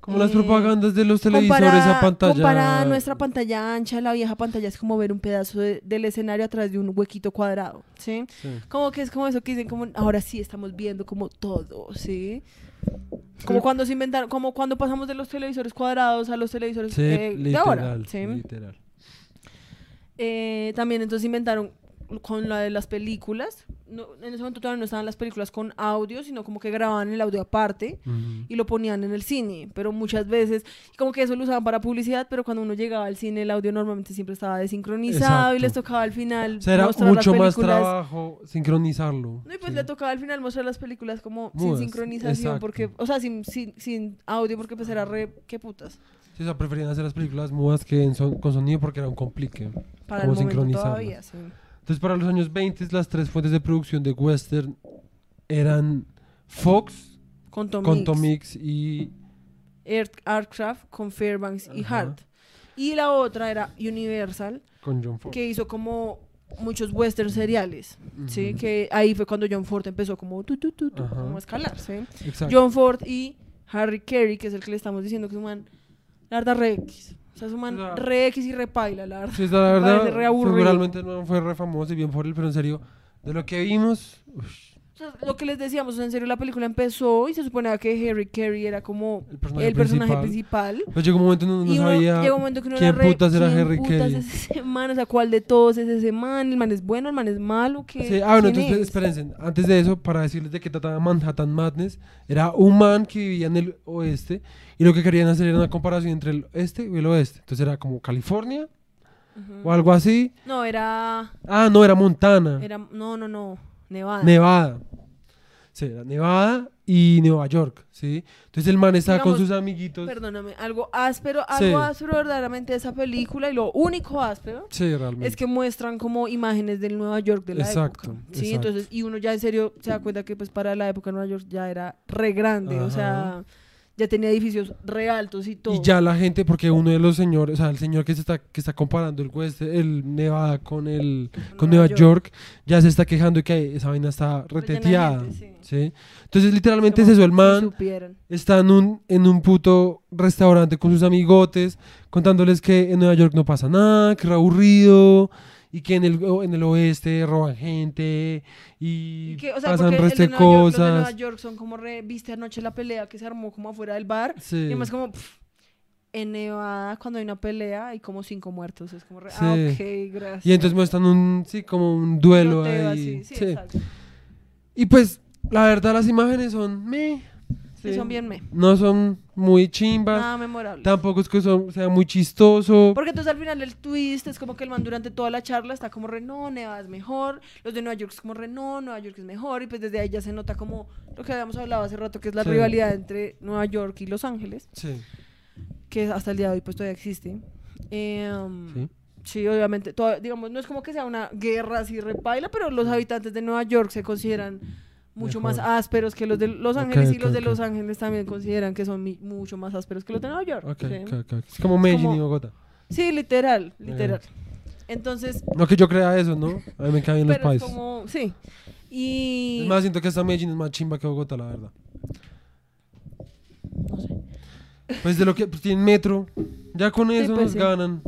S2: Como las
S1: Eh,
S2: propagandas de los televisores a pantalla.
S1: comparada nuestra pantalla ancha, la vieja pantalla es como ver un pedazo de- del escenario a través de un huequito cuadrado, ¿sí?
S2: Sí.
S1: Como que es como eso que dicen como ahora sí estamos viendo como todo, ¿sí?
S2: Sí.
S1: Como cuando se inventaron, como cuando pasamos de los televisores cuadrados a los televisores
S2: Sí,
S1: eh, de
S2: literal,
S1: ahora, ¿sí?
S2: literal.
S1: Eh, también entonces inventaron con la de las películas. No, en ese momento todavía no estaban las películas con audio, sino como que grababan el audio aparte y lo ponían en el cine. Pero muchas veces, como que eso lo usaban para publicidad, pero cuando uno llegaba al cine, el audio normalmente siempre estaba desincronizado y les tocaba al final
S2: O sea, era
S1: mostrar las
S2: mucho más
S1: películas.
S2: trabajo sincronizarlo.
S1: No, y pues
S2: sí.
S1: le tocaba al final mostrar las películas como
S2: Mudas,
S1: sin sincronización,
S2: exacto.
S1: porque, o sea, sin, sin, sin audio, porque pues era re, qué putas,
S2: Sí, o sea, preferían hacer las películas mudas que en son- con sonido porque era un complique.
S1: para
S2: Como
S1: el momento todavía, sí.
S2: Entonces, para los años 20, las tres fuentes de producción de western eran Fox,
S1: Con Tom
S2: con
S1: Mix.
S2: Tom Mix y...
S1: Air- Artcraft con Fairbanks y. Hart. Y la otra era Universal,
S2: con John Ford.
S1: que hizo como muchos western seriales, ¿sí? Que ahí fue cuando John Ford empezó como tu, tu, tu, como a escalar, ¿sí?
S2: Exacto.
S1: John Ford y Harry Carey, que es el que le estamos diciendo que es un man, la verdad, re X. O sea, un man
S2: O sea,
S1: re X y re paila, la verdad.
S2: Sí, la verdad,
S1: re aburrido.
S2: figuralmente no fue re famoso y bien por él, pero en serio, de lo que vimos, ush,
S1: O sea, lo que les decíamos, o sea, en serio, la película empezó y se suponía que Harry Carey era como
S2: el personaje,
S1: el personaje
S2: principal.
S1: principal.
S2: Pues llegó un momento en donde
S1: y
S2: no
S1: uno,
S2: sabía
S1: llegó un momento que uno
S2: quién
S1: era
S2: putas era
S1: ¿quién
S2: Harry
S1: putas
S2: Carey?
S1: es ese man? O sea, ¿cuál de todos es ese man? ¿El man es bueno? ¿El man es malo? ¿Qué,
S2: Sí, ah, bueno, entonces
S1: es?
S2: espérense. Antes de eso, para decirles de qué trataba Manhattan Madness, era un man que vivía en el oeste y lo que querían hacer era una comparación entre el este y el oeste. Entonces era como California
S1: Ujú.
S2: o algo así.
S1: No, era,
S2: Ah, no, era Montana,
S1: era... No, no, no. Nevada.
S2: Nevada. Sí, era Nevada y Nueva York, ¿sí? Entonces el man estaba con sus amiguitos.
S1: Perdóname, algo áspero,
S2: Sí.
S1: algo áspero verdaderamente de esa película y lo único áspero
S2: Sí, realmente.
S1: es que muestran como imágenes del Nueva York de la
S2: Exacto,
S1: época. Sí,
S2: exacto.
S1: entonces, y uno ya en serio se da cuenta que pues para la época Nueva York ya era re grande, o sea, ya tenía edificios re altos y todo.
S2: Y ya la gente, porque uno de los señores, o sea, el señor que se está, que está comparando el West, el Nevada con el con
S1: Nueva
S2: Nueva York, ya se está quejando de que esa vaina está reteteada.
S1: gente, sí.
S2: ¿sí? Entonces, literalmente
S1: Como
S2: es eso, el man está en un, en un puto restaurante con sus amigotes, contándoles que en Nueva York no pasa nada, que es aburrido, y que en el, en el oeste roban gente, y,
S1: Y que, o sea,
S2: pasan resto
S1: de Nueva York- los de Nueva
S2: cosas.
S1: York son como re, viste anoche la pelea que se armó como afuera del bar.
S2: Sí.
S1: Y además como, pff, en Nevada, cuando hay una pelea, hay como cinco muertos. Es como, re,
S2: Sí.
S1: ah, ok, gracias.
S2: Y entonces muestran un, sí, como un duelo ahí.
S1: así, sí.
S2: Y pues, la verdad, las imágenes son meh.
S1: Sí, son bien me.
S2: No son muy chimbas.
S1: Nada memorable.
S2: Tampoco es que son, sea muy chistoso.
S1: Porque entonces al final el twist es como que el man durante toda la charla está como re, no, Nevada es mejor. Los de Nueva York es como re, no, Nueva York es mejor. Y pues desde ahí ya se nota como lo que habíamos hablado hace rato, que es la
S2: Sí.
S1: rivalidad entre Nueva York y Los Ángeles.
S2: Sí,
S1: que hasta el día de hoy pues todavía existe. Eh, um,
S2: sí.
S1: sí. obviamente, digamos, no es como que sea una guerra así repaila, pero los habitantes de Nueva York se consideran mucho más ásperos que los de Los Ángeles y los de. Los Ángeles también consideran que son mi- mucho más ásperos que los de Nueva York. Sí.
S2: Es como Medellín
S1: como-
S2: y Bogotá.
S1: Sí, literal, literal. Entonces,
S2: No que yo crea eso, ¿no? A mí me caen los países.
S1: como, sí. Y...
S2: Es más, siento que esta Medellín es más chimba que Bogotá, la verdad.
S1: no sé.
S2: Pues de lo que pues, tienen metro, ya con
S1: Sí,
S2: eso
S1: pues
S2: nos
S1: sí.
S2: ganan.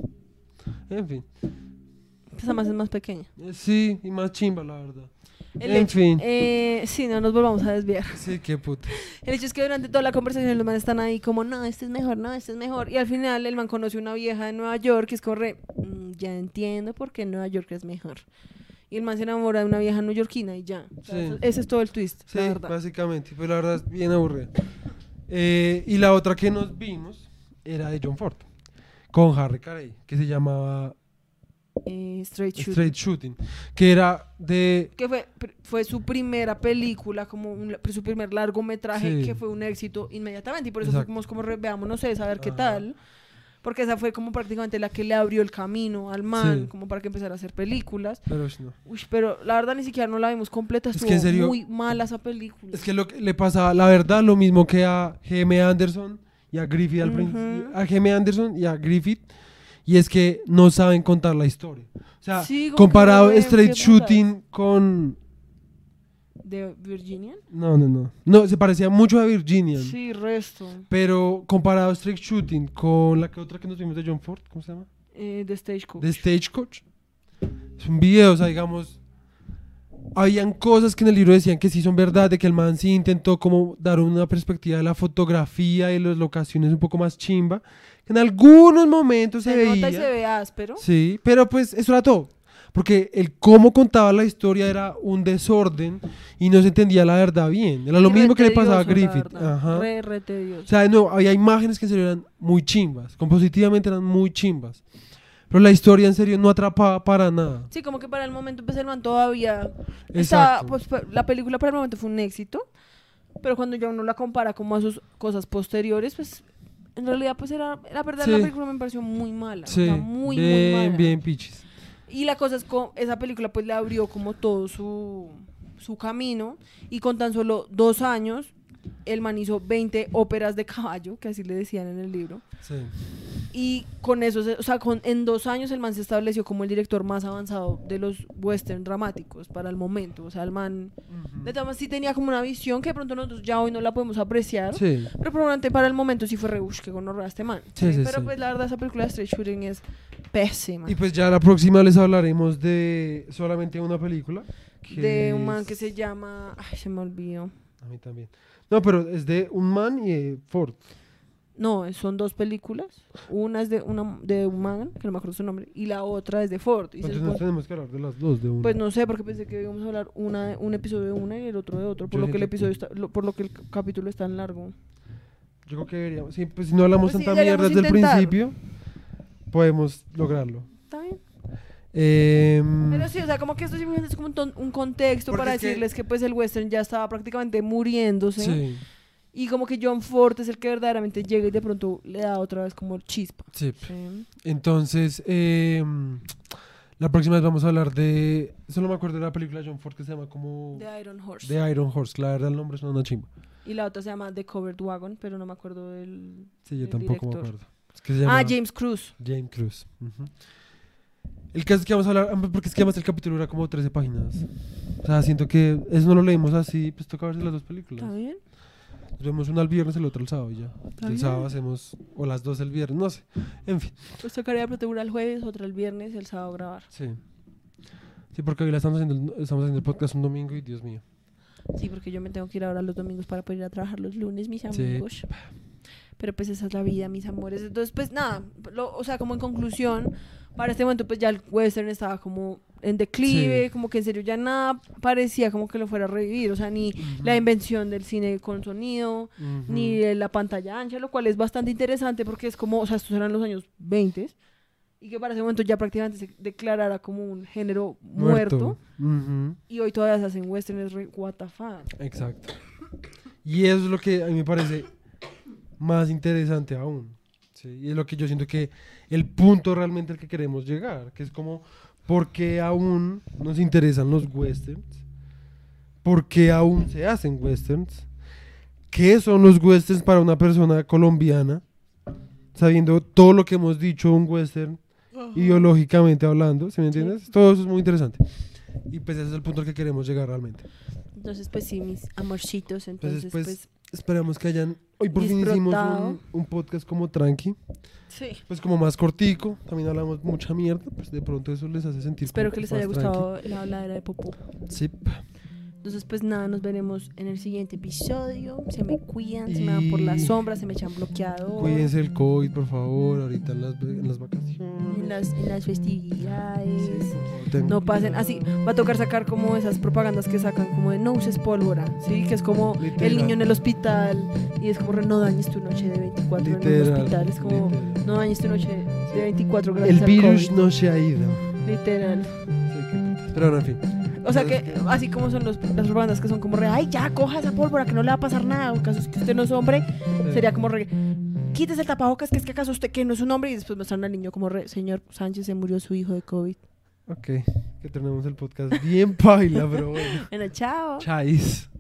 S2: En fin.
S1: Esa más es más pequeña.
S2: Eh, Sí, y más chimba, la verdad.
S1: El
S2: En
S1: hecho-
S2: fin.
S1: eh, sí, no nos volvamos a desviar.
S2: Sí, qué puta.
S1: El hecho es que durante toda la conversación los manes están ahí como, no, este es mejor, no, este es mejor. Y al final el man conoce una vieja de Nueva York y es como, re, "Mm, ya entiendo por qué Nueva York es mejor. Y el man se enamora de una vieja neoyorquina y ya. O sea,
S2: Sí.
S1: eso- ese es todo el twist,
S2: Sí,
S1: la verdad.
S2: básicamente. Pues la verdad es bien aburrida. Eh, y la otra que nos vimos era de John Ford. Con Harry Carey, que se llamaba
S1: Eh, Straight Shooter.
S2: Straight Shooting. Que era de.
S1: Que fue, fue su primera película, como un- su primer largometraje,
S2: Sí.
S1: que fue un éxito inmediatamente. Y por eso
S2: Exacto.
S1: fuimos como, veamos, no sé, saber qué
S2: Ajá.
S1: tal. Porque esa fue como prácticamente la que le abrió el camino al man,
S2: Sí.
S1: como para que empezara a hacer películas.
S2: Pero no.
S1: Uy, pero la verdad ni siquiera no la vimos completa,
S2: Es
S1: estuvo
S2: que en serio-
S1: muy mala esa película.
S2: Es que lo que le pasaba, la verdad, lo mismo que a G.M. Anderson y a Griffith al
S1: Ujú.
S2: principio. A G.M. Anderson y a Griffith. Y es que no saben contar la historia. O sea,
S1: Sí,
S2: comparado
S1: que
S2: Straight. Shooting con.
S1: ¿De Virginia?
S2: No, no, no. No, se parecía mucho a Virginia.
S1: Sí, resto.
S2: Pero comparado Straight Shooting con la que otra que nos vimos de John Ford, ¿cómo se llama?
S1: Eh, de Stagecoach.
S2: De Stagecoach. Es un video, o sea, digamos. Habían cosas que en el libro decían que sí son verdad, de que el man sí intentó como dar una perspectiva de la fotografía y las locaciones un poco más chimba. En algunos momentos se,
S1: se
S2: veía.
S1: nota y se ve áspero.
S2: Sí, pero pues eso era todo. Porque el cómo contaba la historia era un desorden y no se entendía la verdad bien. Era lo
S1: Y
S2: mismo que le pasaba a Griffith. Ajá.
S1: Re.
S2: O sea, de nuevo, había imágenes que en serio eran muy chimbas. Compositivamente eran muy chimbas. Pero la historia en serio no atrapaba para nada.
S1: Sí, como que para el momento pues el man todavía estaba, pues la película para el momento fue un éxito, pero cuando ya uno la compara como a sus cosas posteriores, pues en realidad pues era, la verdad la película me pareció muy mala, o
S2: Sí,
S1: sea, muy,
S2: bien,
S1: muy mala.
S2: bien pichis.
S1: Y la cosa es que esa película pues le abrió como todo su, su camino y con tan solo dos años el man hizo 20 óperas de caballo, que así le decían en el libro.
S2: Sí.
S1: Y con eso, se- o sea, con, en dos años el man se estableció como el director más avanzado de los western dramáticos para el momento. O sea, el man, de todas maneras, sí tenía como una visión que de pronto nosotros ya hoy no la podemos apreciar.
S2: Sí.
S1: Pero probablemente para el momento sí fue re, "Ush, que gonorrea este man.
S2: Sí, sí,
S1: pero pues la verdad esa película de Straight Shooting es pésima.
S2: Y pues ya la próxima les hablaremos de solamente una película.
S1: de un man
S2: es-
S1: que se llama... Ay, se me olvidó.
S2: A mí también. No, pero es de un man y de Ford.
S1: No, son dos películas. Una es de, una, de un man, que no me acuerdo su nombre, y la otra es de Ford. Y
S2: Entonces nos tenemos que hablar de las dos de una.
S1: Pues no sé, porque pensé que íbamos a hablar una, de- un episodio de una y el otro de otro, por
S2: Yo
S1: lo que el episodio está, lo- por lo que el capítulo es tan largo.
S2: Yo creo que deberíamos. Sí, pues si no hablamos
S1: Pues sí,
S2: tanta mierda desde el principio, podemos lograrlo.
S1: ¿Está bien?
S2: Em,
S1: Pero sí, o sea, como que esto simplemente es como un, ton- un contexto para
S2: que-
S1: decirles que pues el western ya estaba prácticamente muriéndose.
S2: sí,
S1: Y como que John Ford es el que verdaderamente llega y de pronto le da otra vez como chispa.
S2: sí.
S1: Sí.
S2: Entonces, em, La próxima vez vamos a hablar de. Solo me acuerdo de la película de John Ford que se llama como.
S1: The Iron Horse.
S2: The Iron Horse. La verdad, el nombre es una chimba.
S1: Y la otra se llama The Covered Wagon, pero no me acuerdo del...
S2: Sí, yo tampoco me acuerdo. Es que se llama
S1: Ah, James Cruz.
S2: James Cruz. Ujú. El caso es que vamos a hablar. Porque es que además el capítulo era como 13 páginas. O sea, siento que eso no lo leímos así. Pues toca verse las dos películas.
S1: ¿Está bien?
S2: Nos vemos una el viernes, el otro el sábado y ya. El
S1: bien.
S2: sábado hacemos. O las dos el viernes, no sé. En fin.
S1: Pues tocaría una el jueves, otra el viernes y el sábado grabar.
S2: Sí. Sí, porque hoy la estamos haciendo, estamos haciendo el podcast un domingo y Dios mío.
S1: Sí, porque yo me tengo que ir ahora los domingos para poder ir a trabajar los lunes, mis
S2: Sí.
S1: amigos. Pero pues esa es la vida, mis amores. Entonces, pues nada, lo- o sea, como en conclusión, para este momento pues ya el western estaba como en declive,
S2: Sí.
S1: como que en serio ya nada parecía como que lo fuera a revivir, o sea, ni la invención del cine con sonido,
S2: Ujú.
S1: ni de la pantalla ancha, lo cual es bastante interesante porque es como, o sea, estos eran los años 20 y que para ese momento ya prácticamente se declarara como un género muerto,
S2: Ujú.
S1: y hoy todavía se hacen westerns re what the fuck.
S2: Exacto. Y eso es lo que a mí me parece más interesante aún. ¿Sí? Y es lo que yo siento que el punto realmente al que queremos llegar, que es como, ¿por qué aún nos interesan los westerns? ¿Por qué aún se hacen westerns? ¿Qué son los westerns para una persona colombiana? Sabiendo todo lo que hemos dicho un western, ideológicamente hablando, ¿sí me entiendes? Todo eso es muy interesante. Y pues ese es el punto al que queremos llegar realmente.
S1: Entonces, pues sí, mis amorcitos, entonces,
S2: pues,
S1: pues,
S2: Esperamos que hayan. Hoy por fin hicimos un, un podcast como tranqui,
S1: sí.
S2: pues como más cortico. También hablamos mucha mierda, pues de pronto eso les hace sentir.
S1: Espero
S2: como
S1: que les
S2: más
S1: haya
S2: tranqui.
S1: gustado la habladera de Popó.
S2: Sí.
S1: Entonces, pues nada, nos veremos en el siguiente episodio. Se me cuidan, se me van por la
S2: Y-
S1: sombra, se me echan bloqueador.
S2: Cuídense del COVID, por favor, ahorita en las, en las vacaciones.
S1: En las, en las festividades.
S2: Sí,
S1: No pasen, así va a tocar sacar como esas propagandas que sacan como de no uses pólvora, ¿sí? Que es como
S2: Literal.
S1: el niño en el hospital y es como no dañes tu noche de 24 en el
S2: Literal,
S1: hospital, es como
S2: literal.
S1: no dañes tu noche de 24 gracias
S2: El
S1: al
S2: virus
S1: COVID.
S2: no se ha ido.
S1: Literal.
S2: Pero bueno, en fin.
S1: O sea que así como son los, las propagandas que son como re, ay ya, coja esa pólvora que no le va a pasar nada, o caso es que usted no es hombre, sería como re, quítese el tapabocas que es que acaso usted que no es un hombre y después muestran al niño como re, señor Sánchez se murió su hijo de COVID.
S2: Ok, que tenemos el podcast bien paila, pero bueno.
S1: Bueno, chao.
S2: Chais.